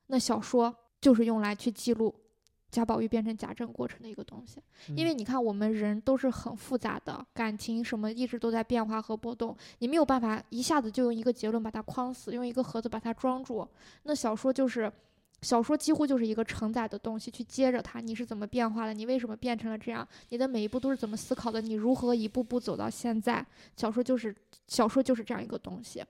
Speaker 2: 那小说就是用来去记录贾宝玉变成贾政过程的一个东西，
Speaker 1: 嗯，
Speaker 2: 因为你看我们人都是很复杂的，感情什么一直都在变化和波动，你没有办法一下子就用一个结论把它框死，用一个盒子把它装住。那小说就是。小说几乎就是一个承载的东西，去接着它，你是怎么变化的？你为什么变成了这样？你的每一步都是怎么思考的？你如何一步步走到现在？小说就是小说就是这样一个东西，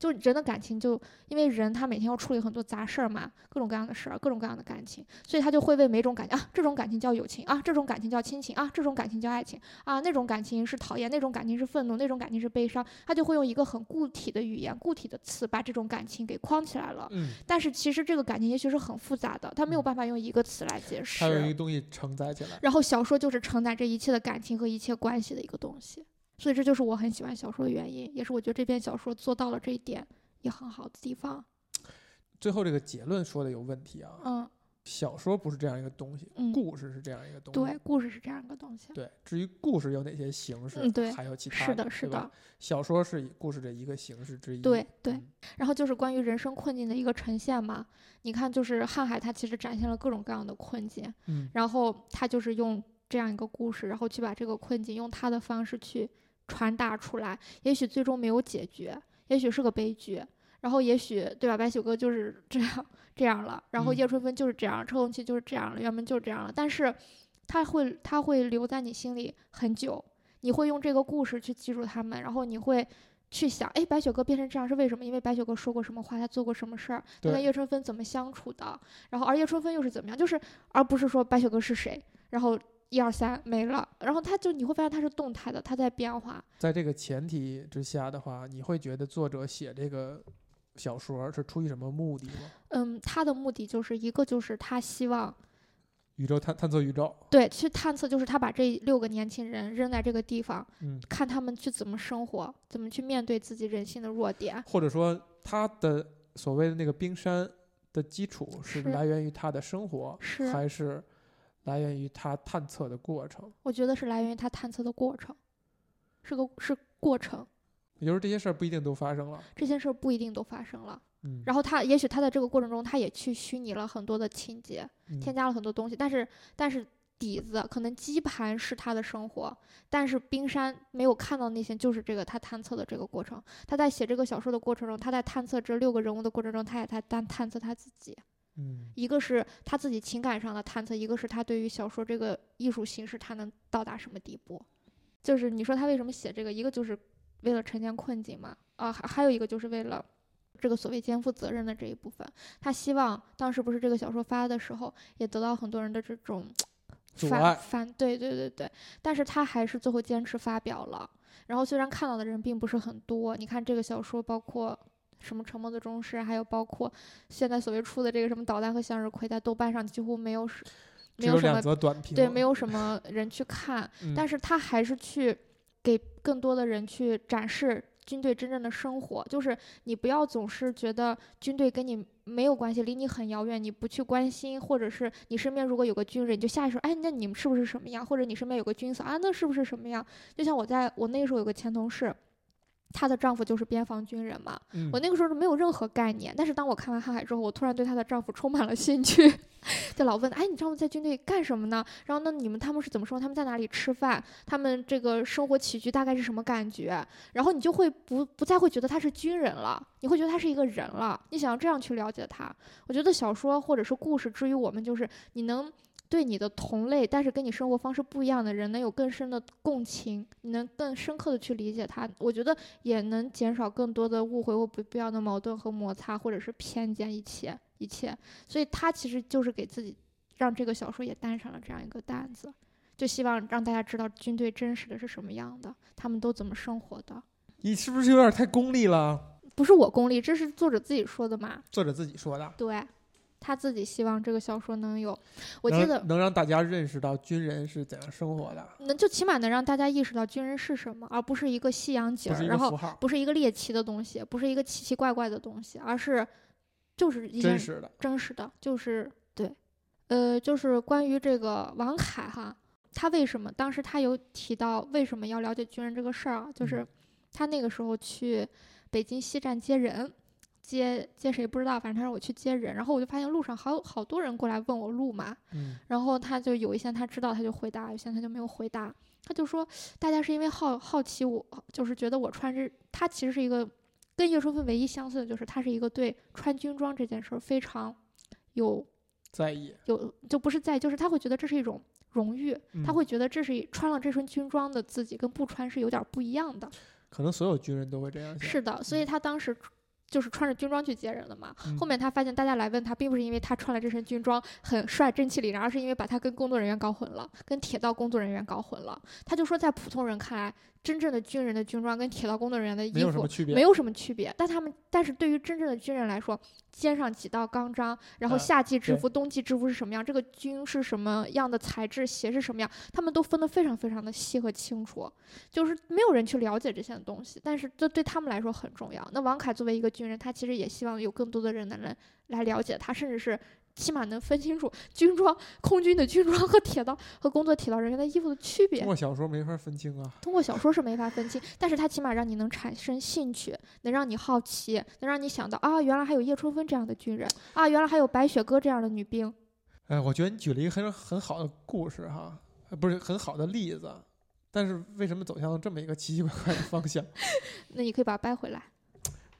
Speaker 2: 就人的感情就因为人他每天要处理很多杂事儿嘛，各种各样的事儿，各种各样的感情，所以他就会为每种感情啊，这种感情叫友情啊，这种感情叫亲情啊，这种感情叫爱情啊，那种感情是讨厌，那种感情是愤怒，那种感情是悲伤，他就会用一个很固体的语言、固体的词把这种感情给框起来了。
Speaker 1: 嗯，
Speaker 2: 但是其实这个感情也许是很复杂的，他没有办法用一个词来解释
Speaker 1: 它。有一个东西承载起来。
Speaker 2: 然后小说就是承载这一切的感情和一切关系的一个东西，所以这就是我很喜欢小说的原因，也是我觉得这篇小说做到了这一点也很好的地方。
Speaker 1: 最后这个结论说的有问题啊，
Speaker 2: 嗯，
Speaker 1: 小说不是这样一个东西，
Speaker 2: 嗯
Speaker 1: 故事是这样一个东西。
Speaker 2: 对，故事是这样一个东西。
Speaker 1: 对，至于故事有哪些形式，
Speaker 2: 嗯对
Speaker 1: 还有其他
Speaker 2: 是的，是的，
Speaker 1: 小说是以故事的一个形式之一。
Speaker 2: 对对
Speaker 1: 嗯
Speaker 2: 然后就是关于人生困境的一个呈现嘛。你看，就是瀚海，它其实展现了各种各样的困境，
Speaker 1: 嗯
Speaker 2: 然后他就是用这样一个故事，然后去把这个困境用他的方式去传达出来。也许最终没有解决，也许是个悲剧，然后也许对吧？白雪歌就是这样这样了，然后
Speaker 1: 嗯
Speaker 2: 叶春风就是这样，车红旗就是这样了，原本就是这样了。但是他会他会留在你心里很久，你会用这个故事去记住他们，然后你会。去想，哎，白雪歌变成这样是为什么？因为白雪歌说过什么话，他做过什么事儿，他跟叶春芬怎么相处的，然后而叶春芬又是怎么样？就是而不是说白雪歌是谁，然后一二三没了，然后他就你会发现它是动态的，它在变化。
Speaker 1: 在这个前提之下的话，你会觉得作者写这个小说是出于什么目的吗？
Speaker 2: 嗯，他的目的就是一个就是他希望
Speaker 1: 宇宙探探测宇宙，
Speaker 2: 对去探测，就是他把这六个年轻人扔在这个地方，
Speaker 1: 嗯，
Speaker 2: 看他们去怎么生活，怎么去面对自己人性的弱点。
Speaker 1: 或者说他的所谓的那个冰山的基础是
Speaker 2: 是
Speaker 1: 来源于他的生活，
Speaker 2: 是
Speaker 1: 还是来源于他探测的过程？
Speaker 2: 我觉得是来源于他探测的过程，是个是过程，
Speaker 1: 也就是这些事儿不一定都发生了，
Speaker 2: 这些事儿不一定都发生了。
Speaker 1: 嗯，
Speaker 2: 然后他也许他在这个过程中，他也去虚拟了很多的情节，
Speaker 1: 嗯
Speaker 2: 添加了很多东西，但是但是底子可能基盘是他的生活，但是冰山没有看到那些，就是这个他探测的这个过程。他在写这个小说的过程中，他在探测这六个人物的过程中，他也在探探测他自己。
Speaker 1: 嗯
Speaker 2: 一个是他自己情感上的探测，一个是他对于小说这个艺术形式他能到达什么地步。就是你说他为什么写这个，一个就是为了呈现困境嘛，啊，还还有一个就是为了。这个所谓肩负责任的这一部分，他希望当时不是这个小说发的时候，也得到很多人的这种 反反对对对对，但是他还是最后坚持发表了。然后虽然看到的人并不是很多，你看这个小说，包括什么《沉默的钟师》，还有包括现在所谓出的这个什么《导弹和向日葵》，在豆瓣上几乎没有是没
Speaker 1: 有
Speaker 2: 什么
Speaker 1: 则短评，
Speaker 2: 对，没有什么人去看，
Speaker 1: 嗯，
Speaker 2: 但是他还是去给更多的人去展示军队真正的生活。就是你不要总是觉得军队跟你没有关系，离你很遥远，你不去关心，或者是你身边如果有个军人，你就下意识哎，那你们是不是什么样？或者你身边有个军嫂啊，那是不是什么样？就像我在我那时候有个前同事。她的丈夫就是边防军人嘛。
Speaker 1: 嗯
Speaker 2: 我那个时候是没有任何概念，但是当我看完《瀚海》之后，我突然对她的丈夫充满了兴趣，就老问：“哎，你丈夫在军队干什么呢？然后那你们他们是怎么生活？他们在哪里吃饭？他们这个生活起居大概是什么感觉？”然后你就会不不再会觉得他是军人了，你会觉得他是一个人了。你想要这样去了解他，我觉得小说或者是故事之于我们，就是你能。对你的同类，但是跟你生活方式不一样的人，能有更深的共情，你能更深刻的去理解他。我觉得也能减少更多的误会或不必要的矛盾和摩擦，或者是偏见一切一切。所以他其实就是给自己让这个小说也担上了这样一个担子，就希望让大家知道军队真实的是什么样的，他们都怎么生活的。
Speaker 1: 你是不是有点太功利了？
Speaker 2: 不是我功利，这是作者自己说的嘛？
Speaker 1: 作者自己说的。
Speaker 2: 对，他自己希望这个小说能有，我记得
Speaker 1: 能让大家认识到军人是怎样生活的，
Speaker 2: 能就起码能让大家意识到军人是什么，而不是一个西洋景然后不是一个猎奇的东西，不是一个奇奇怪怪的东西，而是就是
Speaker 1: 真实的。
Speaker 2: 真实的，就是对，呃，就是关于这个王凯哈，他为什么当时他有提到为什么要了解军人这个事儿啊？就是
Speaker 1: 嗯
Speaker 2: 他那个时候去北京西站接人，接接谁不知道，反正他让我去接人，然后我就发现路上好好多人过来问我路嘛，
Speaker 1: 嗯
Speaker 2: 然后他就有一些他知道他就回答，有些他就没有回答。他就说大家是因为好好奇我，就是觉得我穿着，他其实是一个跟叶春芬唯一相似的就是他是一个对穿军装这件事儿非常有
Speaker 1: 在意，
Speaker 2: 有就不是在意，就是他会觉得这是一种荣誉，他
Speaker 1: 嗯
Speaker 2: 会觉得这是穿了这身军装的自己跟不穿是有点儿不一样的。
Speaker 1: 可能所有军人都会这样想。
Speaker 2: 是的，所以
Speaker 1: 嗯
Speaker 2: 他当时就是穿着军装去接人的嘛。
Speaker 1: 嗯
Speaker 2: 后面他发现大家来问他，并不是因为他穿了这身军装很帅、正气凛然，而是因为把他跟工作人员搞混了，跟铁道工作人员搞混了。他就说，在普通人看来，真正的军人的军装跟铁道工作人员的衣服
Speaker 1: 有什么区别，
Speaker 2: 没有什么区别，但他们但是对于真正的军人来说，肩上几道钢章，然后
Speaker 1: 啊
Speaker 2: 夏季制
Speaker 1: 对
Speaker 2: 服、冬季制服是什么样，这个军是什么样的材质，鞋是什么样，他们都分得非常非常的细和清楚，就是没有人去了解这些东西，但是这对他们来说很重要。那王凯作为一个军人，他其实也希望有更多的人能来来了解他，甚至是。起码能分清楚军装、空军的军装和铁道和工作铁道人员的衣服的区别
Speaker 1: 通。过小说没法分清啊。
Speaker 2: 通过小说是没法分清，但是它起码让你能产生兴趣，能让你好奇，能让你想到啊，原来还有叶春风这样的军人啊，原来还有白雪歌这样的女兵。
Speaker 1: 哎，我觉得你举了一个很很好的故事哈，呃不是很好的例子，但是为什么走向这么一个奇奇怪怪的方向？
Speaker 2: 那你可以把它掰回来。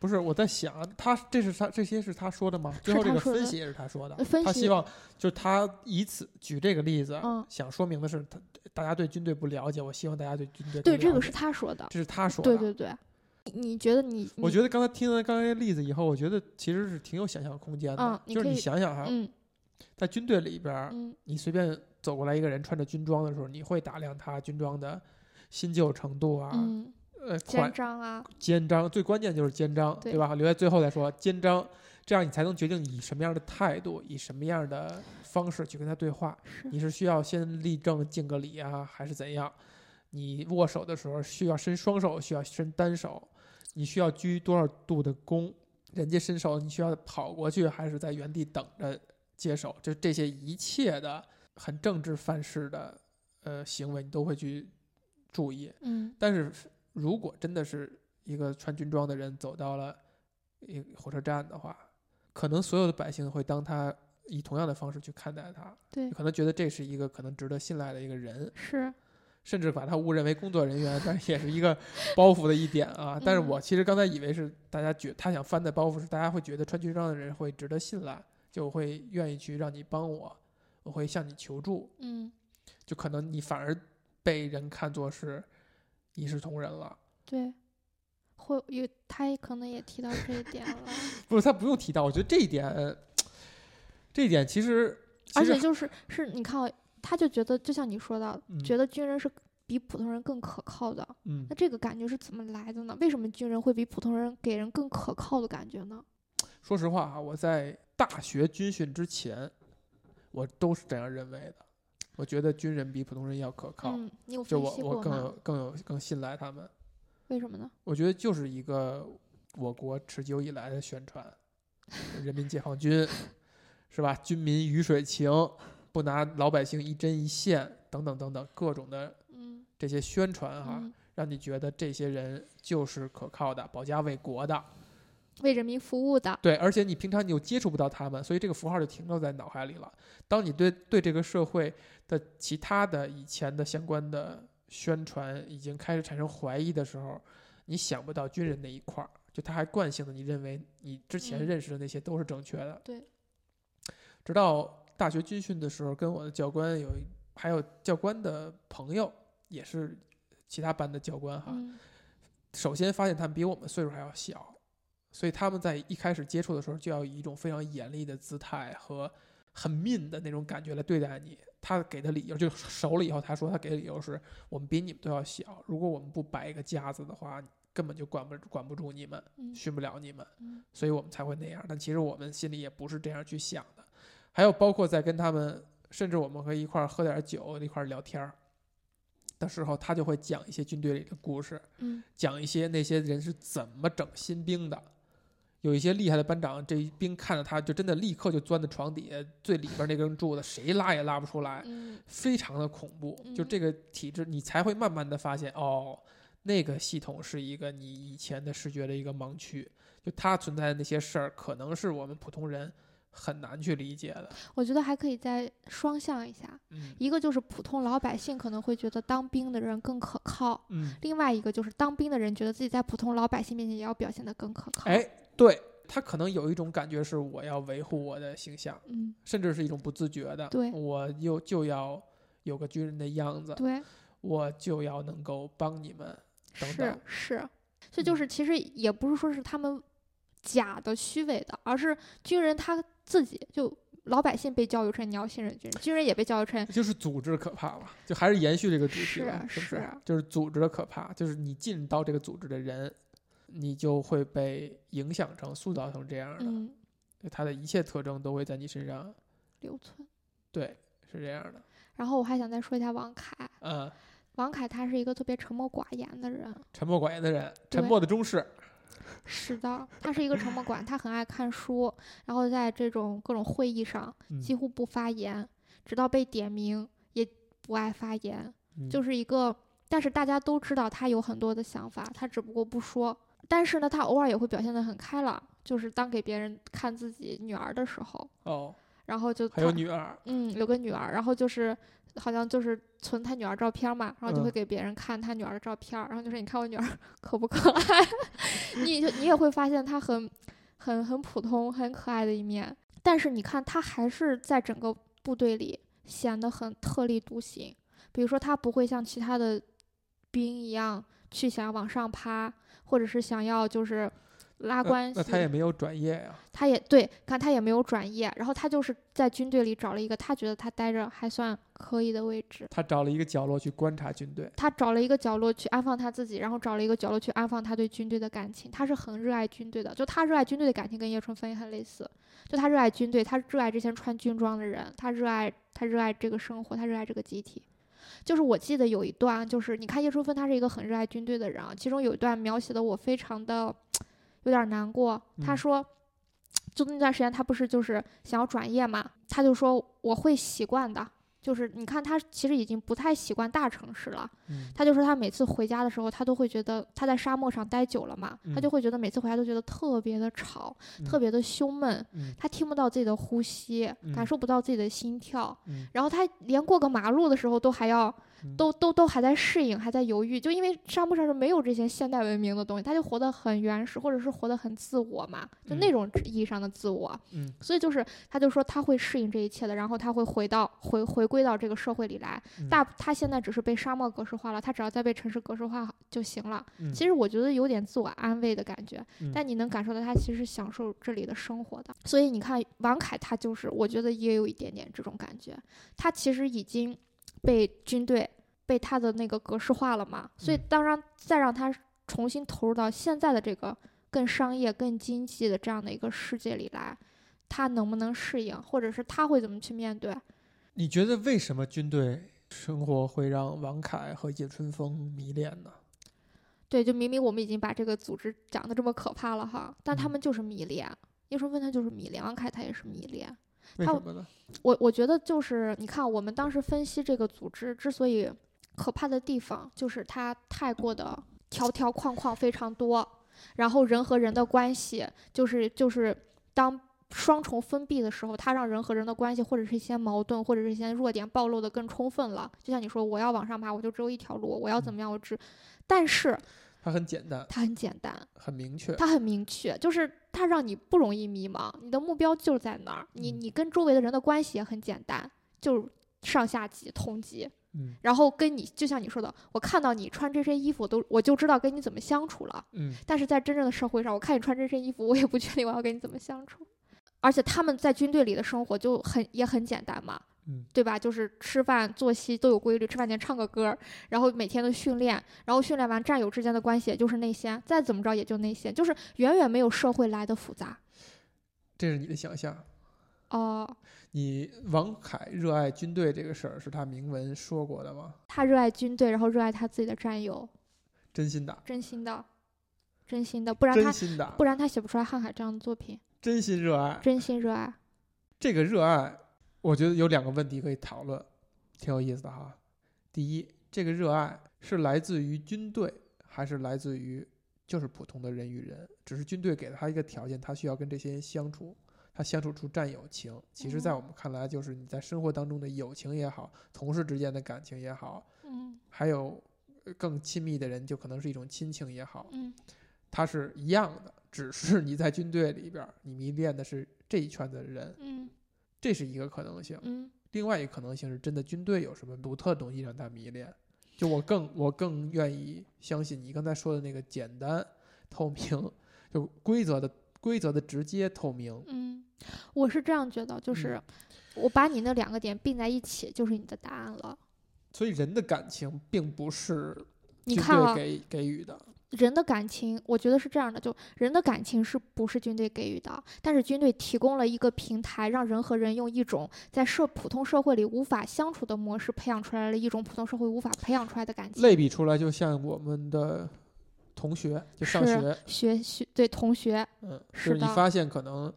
Speaker 1: 不是我在想，他这是他这些是他说的吗？最后这个分析也是他说的
Speaker 2: 呃。分析
Speaker 1: 他希望就是他以此举这个例子，
Speaker 2: 嗯
Speaker 1: 想说明的是他大家对军队不了解，我希望大家对军队
Speaker 2: 对，这个是他说的。
Speaker 1: 这是他说的。
Speaker 2: 对对对，你你觉得你？
Speaker 1: 我觉得刚才听了刚才例子以后，我觉得其实是挺有想象空间的。就是你想想哈，
Speaker 2: 嗯
Speaker 1: 在军队里边，
Speaker 2: 嗯
Speaker 1: 你随便走过来一个人穿着军装的时候，你会打量他军装的新旧程度啊，
Speaker 2: 嗯，
Speaker 1: 呃，
Speaker 2: 肩章啊，
Speaker 1: 肩章，最关键就是肩章，
Speaker 2: 对
Speaker 1: 对吧？留在最后再说肩章，这样你才能决定以什么样的态度，以什么样的方式去跟他对话。
Speaker 2: 是
Speaker 1: 你是需要先立正敬个礼啊，还是怎样？你握手的时候需要伸双手，需要伸单手，你需要鞠多少度的躬？人家伸手，你需要跑过去，还是在原地等着接手？就这些一切的很政治范式的呃行为，你都会去注意。
Speaker 2: 嗯
Speaker 1: 但是如果真的是一个穿军装的人走到了一火车站的话，可能所有的百姓会当他以同样的方式去看待他，
Speaker 2: 对。
Speaker 1: 可能觉得这是一个可能值得信赖的一个人，
Speaker 2: 是。
Speaker 1: 甚至把他误认为工作人员，但是也是一个包袱的一点啊。但是
Speaker 2: 嗯
Speaker 1: 我其实刚才以为是大家觉他想翻的包袱是大家会觉得穿军装的人会值得信赖，就会愿意去让你帮我，我会向你求助，
Speaker 2: 嗯。
Speaker 1: 就可能你反而被人看作是一视同仁了。
Speaker 2: 对，会有他也可能也提到这一点了，
Speaker 1: 不是他不用提到，我觉得这一点，这一点其实，
Speaker 2: 而且就是是你看啊，他就觉得就像你说的，
Speaker 1: 嗯
Speaker 2: 觉得军人是比普通人更可靠的。
Speaker 1: 嗯
Speaker 2: 那，这个感觉是怎么来的呢？为什么军人会比普通人给人更可靠的感觉呢？
Speaker 1: 说实话啊，我在大学军训之前，我都是这样认为的。我觉得军人比普通人要可靠，
Speaker 2: 嗯，你有
Speaker 1: 就我我更有？更有更信赖他们。
Speaker 2: 为什么呢？
Speaker 1: 我觉得就是一个我国持久以来的宣传，人民解放军是吧？军民鱼水情，不拿老百姓一针一线，等等等等各种的
Speaker 2: 嗯
Speaker 1: 这些宣传哈，
Speaker 2: 嗯
Speaker 1: 让你觉得这些人就是可靠的、保家卫国的。
Speaker 2: 为人民服务的，
Speaker 1: 对，而且你平常你又接触不到他们，所以这个符号就停留在脑海里了。当你对对这个社会的其他的以前的相关的宣传已经开始产生怀疑的时候，你想不到军人那一块儿，就他还惯性的你认为你之前
Speaker 2: 嗯
Speaker 1: 认识的那些都是正确的。
Speaker 2: 对。
Speaker 1: 直到大学军训的时候，跟我的教官有一还有教官的朋友，也是其他班的教官哈，
Speaker 2: 嗯
Speaker 1: 首先发现他们比我们岁数还要小，所以他们在一开始接触的时候就要以一种非常严厉的姿态和很 mean 的那种感觉来对待你。他给的理由就熟了以后，他说他给的理由是我们比你们都要小，如果我们不摆一个架子的话，根本就管不管不住你们，
Speaker 2: 嗯
Speaker 1: 训不了你们，
Speaker 2: 嗯
Speaker 1: 所以我们才会那样。但其实我们心里也不是这样去想的。还有包括在跟他们，甚至我们可以一块儿喝点酒，一块儿聊天儿的时候，他就会讲一些军队里的故事。
Speaker 2: 嗯
Speaker 1: 讲一些那些人是怎么整新兵的。有一些厉害的班长，这一兵看到他就真的立刻就钻到床底下最里边那根柱子，谁拉也拉不出来，
Speaker 2: 嗯
Speaker 1: 非常的恐怖。就
Speaker 2: 嗯
Speaker 1: 这个体制，你才会慢慢的发现，哦，那个系统是一个你以前的视觉的一个盲区，就它存在的那些事儿，可能是我们普通人很难去理解的。
Speaker 2: 我觉得还可以再双向一下，
Speaker 1: 嗯
Speaker 2: 一个就是普通老百姓可能会觉得当兵的人更可靠，
Speaker 1: 嗯，
Speaker 2: 另外一个就是当兵的人觉得自己在普通老百姓面前也要表现得更可靠。
Speaker 1: 哎，对他可能有一种感觉是我要维护我的形象。
Speaker 2: 嗯，
Speaker 1: 甚至是一种不自觉的。
Speaker 2: 对
Speaker 1: 我又就要有个军人的样子，
Speaker 2: 对，
Speaker 1: 我就要能够帮你们。等
Speaker 2: 是
Speaker 1: 等
Speaker 2: 是，这就
Speaker 1: 嗯
Speaker 2: 是其实也不是说是他们假的虚伪的，而是军人他自己就老百姓被教育成你要信任军人，军人也被教育成
Speaker 1: 就是组织可怕吧，就还是延续这个主题
Speaker 2: 是
Speaker 1: 不是
Speaker 2: 是？
Speaker 1: 就是组织的可怕，就是你进到这个组织的人，你就会被影响成、塑造成这样的，他的一切特征都会在你身上，
Speaker 2: 留存。
Speaker 1: 对，是这样的。
Speaker 2: 然后我还想再说一下王凯，
Speaker 1: 嗯，
Speaker 2: 王凯他是一个特别沉默寡言的人，
Speaker 1: 沉默寡言的人，沉默的中士，
Speaker 2: 是的，他是一个沉默寡言，他很爱看书，然后在这种各种会议上
Speaker 1: 嗯
Speaker 2: 几乎不发言，直到被点名也不爱发言，
Speaker 1: 嗯
Speaker 2: 就是一个，但是大家都知道他有很多的想法，他只不过不说。但是呢，他偶尔也会表现得很开朗，就是当给别人看自己女儿的时候，
Speaker 1: 哦，
Speaker 2: 然后就
Speaker 1: 还有女儿，
Speaker 2: 嗯，有个女儿，然后就是好像就是存他女儿照片嘛，然后就会
Speaker 1: 嗯。
Speaker 2: 给别人看他女儿的照片儿，然后就说你看我女儿 可不可爱，你就你也会发现他很很很普通、很可爱的一面，但是你看他还是在整个部队里显得很特立独行，比如说他不会像其他的兵一样去想要往上爬，或者是想要就是拉关系，
Speaker 1: 那他也没有转业呀，
Speaker 2: 他也对，看他也没有转业，然后他就是在军队里找了一个他觉得他待着还算可以的位置，
Speaker 1: 他找了一个角落去观察军队。
Speaker 2: 他找了一个角落去安放他自己，然后找了一个角落去安放他对军队的感情。他是很热爱军队的，就他热爱军队的感情跟叶春风也很类似，就他热爱军队，他热爱这些穿军装的人，他热爱他热爱这个生活，他热爱这个集体。就是我记得有一段，就是你看叶淑芬，他是一个很热爱军队的人啊，其中有一段描写的我非常的 有点难过。他
Speaker 1: 嗯
Speaker 2: 说，就那段时间他不是就是想要转业嘛，他就说我会习惯的。就是你看他其实已经不太习惯大城市了，
Speaker 1: 嗯。
Speaker 2: 他就说他每次回家的时候，他都会觉得他在沙漠上待久了嘛，他
Speaker 1: 嗯。
Speaker 2: 就会觉得每次回家都觉得特别的吵，特
Speaker 1: 嗯。
Speaker 2: 别的胸闷，
Speaker 1: 嗯。
Speaker 2: 他听不到自己的呼吸，
Speaker 1: 嗯。
Speaker 2: 感受不到自己的心跳，
Speaker 1: 嗯。
Speaker 2: 然后他连过个马路的时候都还要
Speaker 1: 嗯
Speaker 2: 都都都还在适应，还在犹豫，就因为沙漠上是没有这些现代文明的东西，他就活得很原始，或者是活得很自我嘛，就那
Speaker 1: 嗯
Speaker 2: 种意义上的自我。
Speaker 1: 嗯
Speaker 2: 所以就是，他就说他会适应这一切的，然后他会回到回回归到这个社会里来。
Speaker 1: 嗯
Speaker 2: 大他现在只是被沙漠格式化了，他只要再被城市格式化就行了。
Speaker 1: 嗯
Speaker 2: 其实我觉得有点自我安慰的感觉，
Speaker 1: 嗯
Speaker 2: 但你能感受到他其实享受这里的生活的。所以你看王凯，他就是我觉得也有一点点这种感觉，他其实已经被军队被他的那个格式化了嘛，所以
Speaker 1: 嗯
Speaker 2: 当然再让他重新投入到现在的这个更商业、更经济的这样的一个世界里来，他能不能适应，或者是他会怎么去面对？
Speaker 1: 你觉得为什么军队生活会让王凯和叶春风迷恋呢？
Speaker 2: 对，就明明我们已经把这个组织讲的这么可怕了哈，但他
Speaker 1: 嗯
Speaker 2: 们就是迷恋。叶春风他就是迷恋，王凯他也是迷恋。他
Speaker 1: 为什么呢？
Speaker 2: 我我觉得就是你看，我们当时分析这个组织之所以可怕的地方就是它太过的条条框框非常多，然后人和人的关系就是就是当双重封闭的时候，它让人和人的关系或者是一些矛盾或者是一些弱点暴露的更充分了。就像你说，我要往上爬，我就只有一条路，我要怎么样，我只，但是
Speaker 1: 它很简单，
Speaker 2: 它很简单，
Speaker 1: 很明确。
Speaker 2: 它很明确，就是它让你不容易迷茫，你的目标就在那儿，你
Speaker 1: 嗯
Speaker 2: 你跟周围的人的关系也很简单，就是上下级同级。
Speaker 1: 嗯
Speaker 2: 然后跟你就像你说的，我看到你穿这身衣服都我就知道跟你怎么相处了。
Speaker 1: 嗯
Speaker 2: 但是在真正的社会上，我看你穿这身衣服，我也不确定我要跟你怎么相处。而且他们在军队里的生活就很也很简单嘛，
Speaker 1: 嗯
Speaker 2: 对吧？就是吃饭作息都有规律，吃饭前唱个歌儿，然后每天的训练，然后训练完战友之间的关系也就是那些，再怎么着也就那些，就是远远没有社会来的复杂。
Speaker 1: 这是你的想象。
Speaker 2: 哦、
Speaker 1: 你王凯热爱军队这个事儿是他明文说过的吗？
Speaker 2: 他热爱军队，然后热爱他自己的战友，
Speaker 1: 真心的，
Speaker 2: 真心的，真心的，不然他不然他写不出来《瀚海》这样的作品。
Speaker 1: 真心热爱。
Speaker 2: 真心热爱，
Speaker 1: 这个热爱，我觉得有两个问题可以讨论，挺有意思的哈。第一，这个热爱是来自于军队，还是来自于就是普通的人与人？只是军队给了他一个条件，他需要跟这些人相处，他相处出战友情。其实，在
Speaker 2: 嗯
Speaker 1: 我们看来，就是你在生活当中的友情也好，同事之间的感情也好，
Speaker 2: 嗯
Speaker 1: 还有呃更亲密的人，就可能是一种亲情也好，
Speaker 2: 嗯
Speaker 1: 它是一样的。只是你在军队里边儿，你迷恋的是这一圈子的人，
Speaker 2: 嗯
Speaker 1: 这是一个可能性。
Speaker 2: 嗯
Speaker 1: 另外一个可能性是真的军队有什么独特的东西让他迷恋。就我更我更愿意相信你刚才说的那个简单透明，就规则的规则的直接透明。
Speaker 2: 嗯，我是这样觉得，就是
Speaker 1: 嗯
Speaker 2: 我把你那两个点并在一起，就是你的答案了。
Speaker 1: 所以人的感情并不是
Speaker 2: 你看啊，
Speaker 1: 军队给给予的。
Speaker 2: 人的感情，我觉得是这样的，就人的感情是不是军队给予的？但是军队提供了一个平台，让人和人用一种在社普通社会里无法相处的模式，培养出来了一种普通社会无法培养出来的感情。
Speaker 1: 类比出来，就像我们的同学，就上学，
Speaker 2: 学学对同学，
Speaker 1: 嗯，
Speaker 2: 是
Speaker 1: 是你发现可能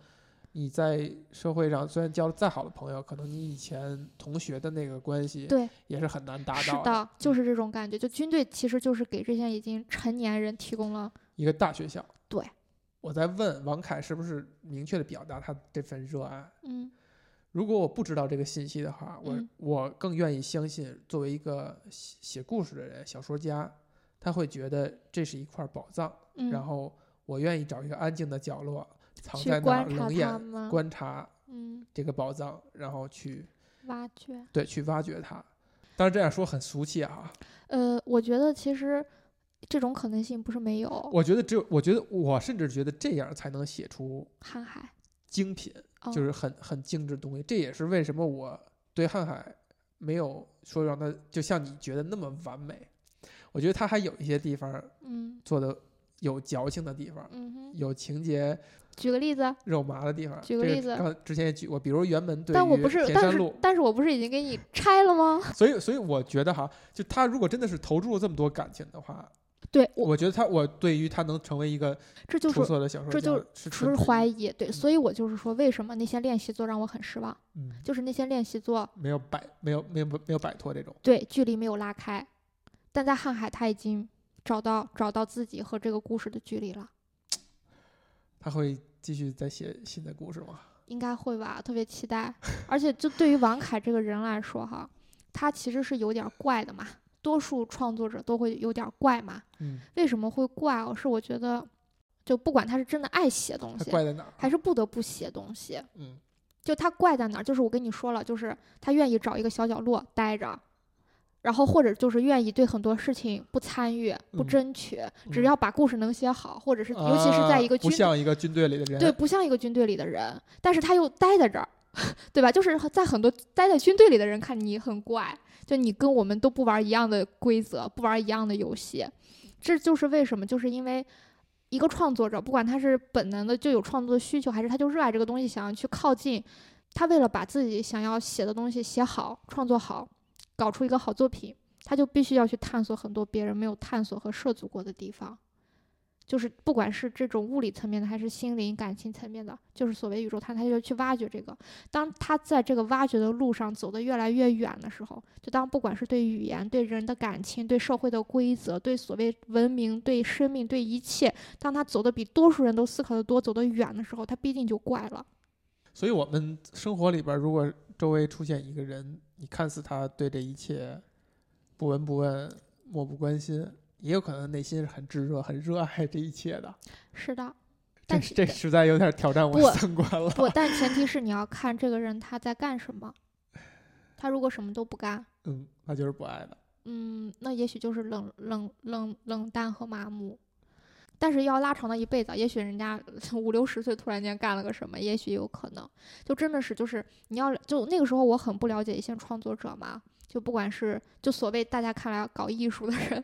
Speaker 1: 你在社会上虽然交了再好的朋友，可能你以前同学的那个关系
Speaker 2: 对，
Speaker 1: 也是很难达
Speaker 2: 是
Speaker 1: 到
Speaker 2: 的，就是这种感觉。就军队其实就是给这些已经成年人提供了，
Speaker 1: 一个大学校。
Speaker 2: 对，
Speaker 1: 我在问王凯是不是明确的表达他这份热爱。
Speaker 2: 嗯
Speaker 1: 如果我不知道这个信息的话，我、
Speaker 2: 嗯
Speaker 1: 我更愿意相信，作为一个写写故事的人，小说家，他会觉得这是一块宝藏，
Speaker 2: 嗯，
Speaker 1: 然后我愿意找一个安静的角落，藏在
Speaker 2: 哪
Speaker 1: 冷眼，观察
Speaker 2: 嗯，
Speaker 1: 这个宝藏，然后去
Speaker 2: 挖掘。
Speaker 1: 对去挖掘它。当然这样说很俗气啊，
Speaker 2: 呃，我觉得其实这种可能性不是没有。
Speaker 1: 我觉得只有，我觉得我甚至觉得这样才能写出
Speaker 2: 瀚海，
Speaker 1: 精品，
Speaker 2: 哦
Speaker 1: 就是很很精致的东西。这也是为什么我对瀚海没有说让它就像你觉得那么完美。我觉得它还有一些地方
Speaker 2: 嗯
Speaker 1: 做的有矫情的地方，有情节
Speaker 2: 举个例子。
Speaker 1: 肉麻的地方。
Speaker 2: 举个例子
Speaker 1: 刚之前也举过，比如原门对于
Speaker 2: 但我不是，但是
Speaker 1: 田山路，
Speaker 2: 但是我不是已经给你拆了吗？
Speaker 1: 所以所以我觉得哈，就他如果真的是投入了这么多感情的话，
Speaker 2: 对我，
Speaker 1: 我觉得他我对于他能成为一个
Speaker 2: 这就是
Speaker 1: 色的小说家，
Speaker 2: 这就是怀疑。对，所以我就是说，为什么那些练习作让我很失望？
Speaker 1: 嗯，
Speaker 2: 就是那些练习作
Speaker 1: 没有摆没有没有没有摆脱这种。
Speaker 2: 对距离没有拉开，但在瀚海他已经找到找到自己和这个故事的距离了，
Speaker 1: 他会继续再写新的故事吗？
Speaker 2: 应该会吧？特别期待。而且就对于王凯这个人来说，哈，他其实是有点怪的嘛。多数创作者都会有点怪嘛。
Speaker 1: 嗯，
Speaker 2: 为什么会怪哦？是我觉得，就不管他是真的爱写东西，
Speaker 1: 怪在哪儿？
Speaker 2: 还是不得不写东西，
Speaker 1: 嗯
Speaker 2: 就他怪在哪儿？就是我跟你说了，就是他愿意找一个小角落待着，然后或者就是愿意对很多事情不参与、不
Speaker 1: 嗯
Speaker 2: 争取，只
Speaker 1: 嗯
Speaker 2: 要把故事能写好，或者是尤其是在一个
Speaker 1: 啊不
Speaker 2: 军
Speaker 1: 像一个军队里的人，
Speaker 2: 对，不像一个军队里的人，但是他又待在这儿，对吧？就是在很多待在军队里的人看你很怪，就你跟我们都不玩一样的规则，不玩一样的游戏，这就是为什么，就是因为一个创作者，不管他是本能的就有创作的需求，还是他就热爱这个东西，想要去靠近，他为了把自己想要写的东西写好、创作好，搞出一个好作品，他就必须要去探索很多别人没有探索和涉足过的地方。就是不管是这种物理层面的，还是心灵感情层面的，就是所谓宇宙探，他就去挖掘这个。当他在这个挖掘的路上走得越来越远的时候，就当不管是对语言、对人的感情、对社会的规则、对所谓文明、对生命、对一切，当他走得比多数人都思考的多、走得远的时候，他必定就怪了。
Speaker 1: 所以，我们生活里边，如果周围出现一个人，你看似他对这一切不闻不问、漠不关心。也有可能内心是很炙热、很热爱这一切的。
Speaker 2: 是的，但是
Speaker 1: 这实在有点挑战我
Speaker 2: 的
Speaker 1: 三观了。
Speaker 2: 不，但前提是你要看这个人他在干什么。他如果什么都不干，
Speaker 1: 嗯，那就是不爱的。
Speaker 2: 嗯，那也许就是冷冷冷冷淡和麻木。但是要拉长到一辈子，也许人家 五六十岁突然间干了个什么，也许有可能。就真的是就是你要就那个时候我很不了解一些创作者嘛，就不管是就所谓大家看来搞艺术的人。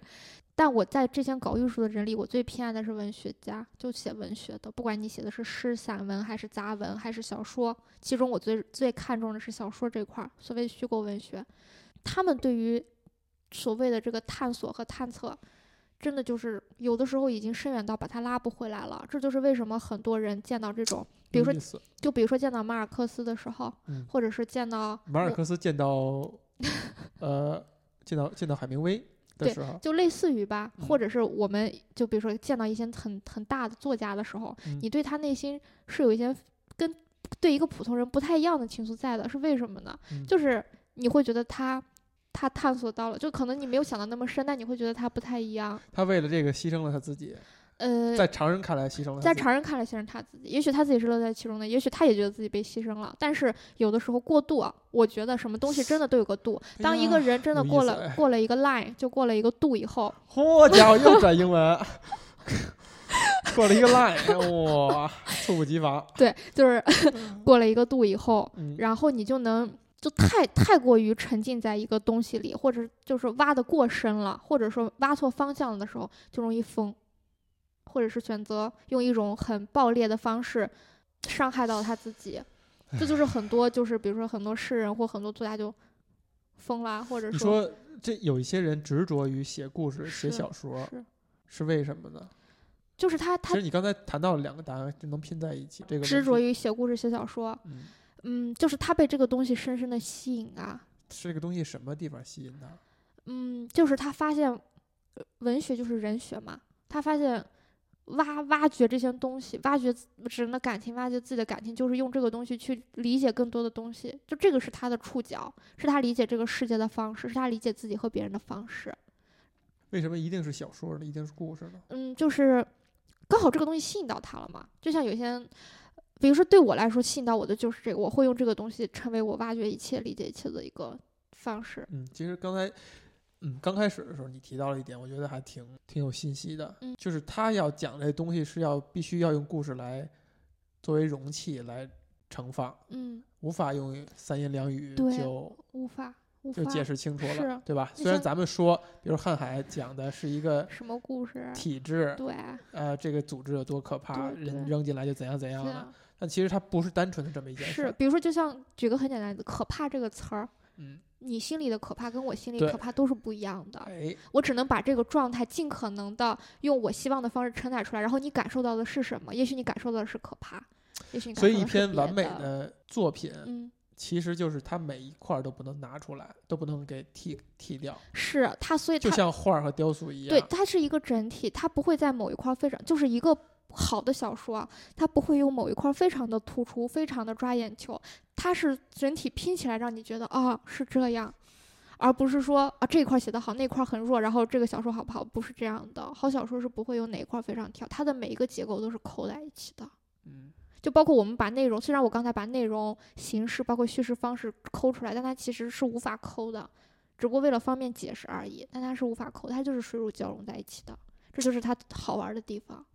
Speaker 2: 但我在这些搞艺术的人里，我最偏爱的是文学家，就写文学的，不管你写的是诗、散文，还是杂文，还是小说，其中我最最看重的是小说这块儿，所谓虚构文学，他们对于所谓的这个探索和探测，真的就是有的时候已经深远到把他拉不回来了。这就是为什么很多人见到这种，比如说就比如说见到马尔克斯的时候，
Speaker 1: 嗯
Speaker 2: 或者是见到
Speaker 1: 马尔克斯见到，呃，见到见到海明威的
Speaker 2: 对
Speaker 1: 时候，
Speaker 2: 就类似于吧，
Speaker 1: 嗯
Speaker 2: 或者是我们就比如说见到一些很很大的作家的时候，
Speaker 1: 嗯
Speaker 2: 你对他内心是有一些跟对一个普通人不太一样的情愫在的，是为什么呢？
Speaker 1: 嗯
Speaker 2: 就是你会觉得他他探索到了，就可能你没有想到那么深，但你会觉得他不太一样。
Speaker 1: 他为了这个牺牲了他自己，
Speaker 2: 呃，
Speaker 1: 在常人看来牺牲了他
Speaker 2: 在常人看来，牺牲他自己，也许他自己是乐在其中的，也许他也觉得自己被牺牲了。但是有的时候过度啊，我觉得什么东西真的都有个度。当一个人真的过了
Speaker 1: 哎
Speaker 2: 过了一个 line，就过了一个度以后，
Speaker 1: 嚯家伙又转英文，过了一个 line，哇，猝不及防。
Speaker 2: 对，就是 过了一个度以后，
Speaker 1: 嗯，
Speaker 2: 然后你就能就太太过于沉浸在一个东西里，或者就是挖的过深了，或者说挖错方向了的时候，就容易疯，或者是选择用一种很暴烈的方式伤害到他自己。这就是很多就是比如说很多诗人或很多作家就疯了，或者
Speaker 1: 你说这有一些人执着于写故事、写小说，
Speaker 2: 是
Speaker 1: 是为什么呢？
Speaker 2: 就是他他
Speaker 1: 其实你刚才谈到了两个答案，就能拼在一起。这个
Speaker 2: 执着，于写故事写小说，
Speaker 1: 嗯，
Speaker 2: 嗯，就是他被这个东西深深的吸引啊。
Speaker 1: 是这个东西什么地方吸引他？
Speaker 2: 嗯，就是他发现，呃文学就是人学嘛。他发现挖挖掘这些东西，挖掘自人的感情，挖掘自己的感情，就是用这个东西去理解更多的东西。就这个是他的触角，是他理解这个世界的方式，是他理解自己和别人的方式。
Speaker 1: 为什么一定是小说呢？一定是故事呢？
Speaker 2: 嗯，就是刚好这个东西吸引到他了嘛。就像有些人，比如说对我来说，吸引到我的就是这个，我会用这个东西成为我挖掘一切、理解一切的一个方式。
Speaker 1: 嗯，其实刚才，嗯，刚开始的时候你提到了一点，我觉得还挺挺有信息的。
Speaker 2: 嗯
Speaker 1: 就是他要讲这东西是要必须要用故事来作为容器来盛放，
Speaker 2: 嗯，
Speaker 1: 无法用三言两语就
Speaker 2: 无法
Speaker 1: 就解释清楚
Speaker 2: 是
Speaker 1: 了，对吧？虽然咱们说，比如瀚海讲的是一个
Speaker 2: 什么故事？
Speaker 1: 体制，
Speaker 2: 对，
Speaker 1: 呃，这个组织有多可怕，人扔进来就怎样怎样的，
Speaker 2: 这样
Speaker 1: 但其实它不是单纯的这么一件事
Speaker 2: 是，比如说，就像举个很简单的“可怕”这个词儿，
Speaker 1: 嗯，
Speaker 2: 你心里的可怕跟我心里可怕都是不一样的。
Speaker 1: 哎，
Speaker 2: 我只能把这个状态尽可能的用我希望的方式承载出来，然后你感受到的是什么？也许你感受到的是可怕，也许你感
Speaker 1: 所以一
Speaker 2: 受到是别
Speaker 1: 篇完美
Speaker 2: 的，
Speaker 1: 作品，
Speaker 2: 嗯，
Speaker 1: 其实就是它每一块儿都不能拿出来，都不能给剃剃掉，
Speaker 2: 是它，所以
Speaker 1: 就
Speaker 2: 它
Speaker 1: 像画儿和雕塑一样。
Speaker 2: 对它是一个整体，它不会在某一块儿非常，就是一个好的小说啊，它不会有某一块儿非常的突出，非常的抓眼球，它是整体拼起来让你觉得啊是这样，而不是说啊这一块儿写得好，那块儿很弱，然后这个小说好不好？不是这样的，好小说是不会有哪一块儿非常跳，它的每一个结构都是扣在一起的。
Speaker 1: 嗯，
Speaker 2: 就包括我们把内容，虽然我刚才把内容、形式包括叙事方式抠出来，但它其实是无法抠的，只不过为了方便解释而已。但它是无法抠，它就是水乳交融在一起的，这就是它好玩的地方。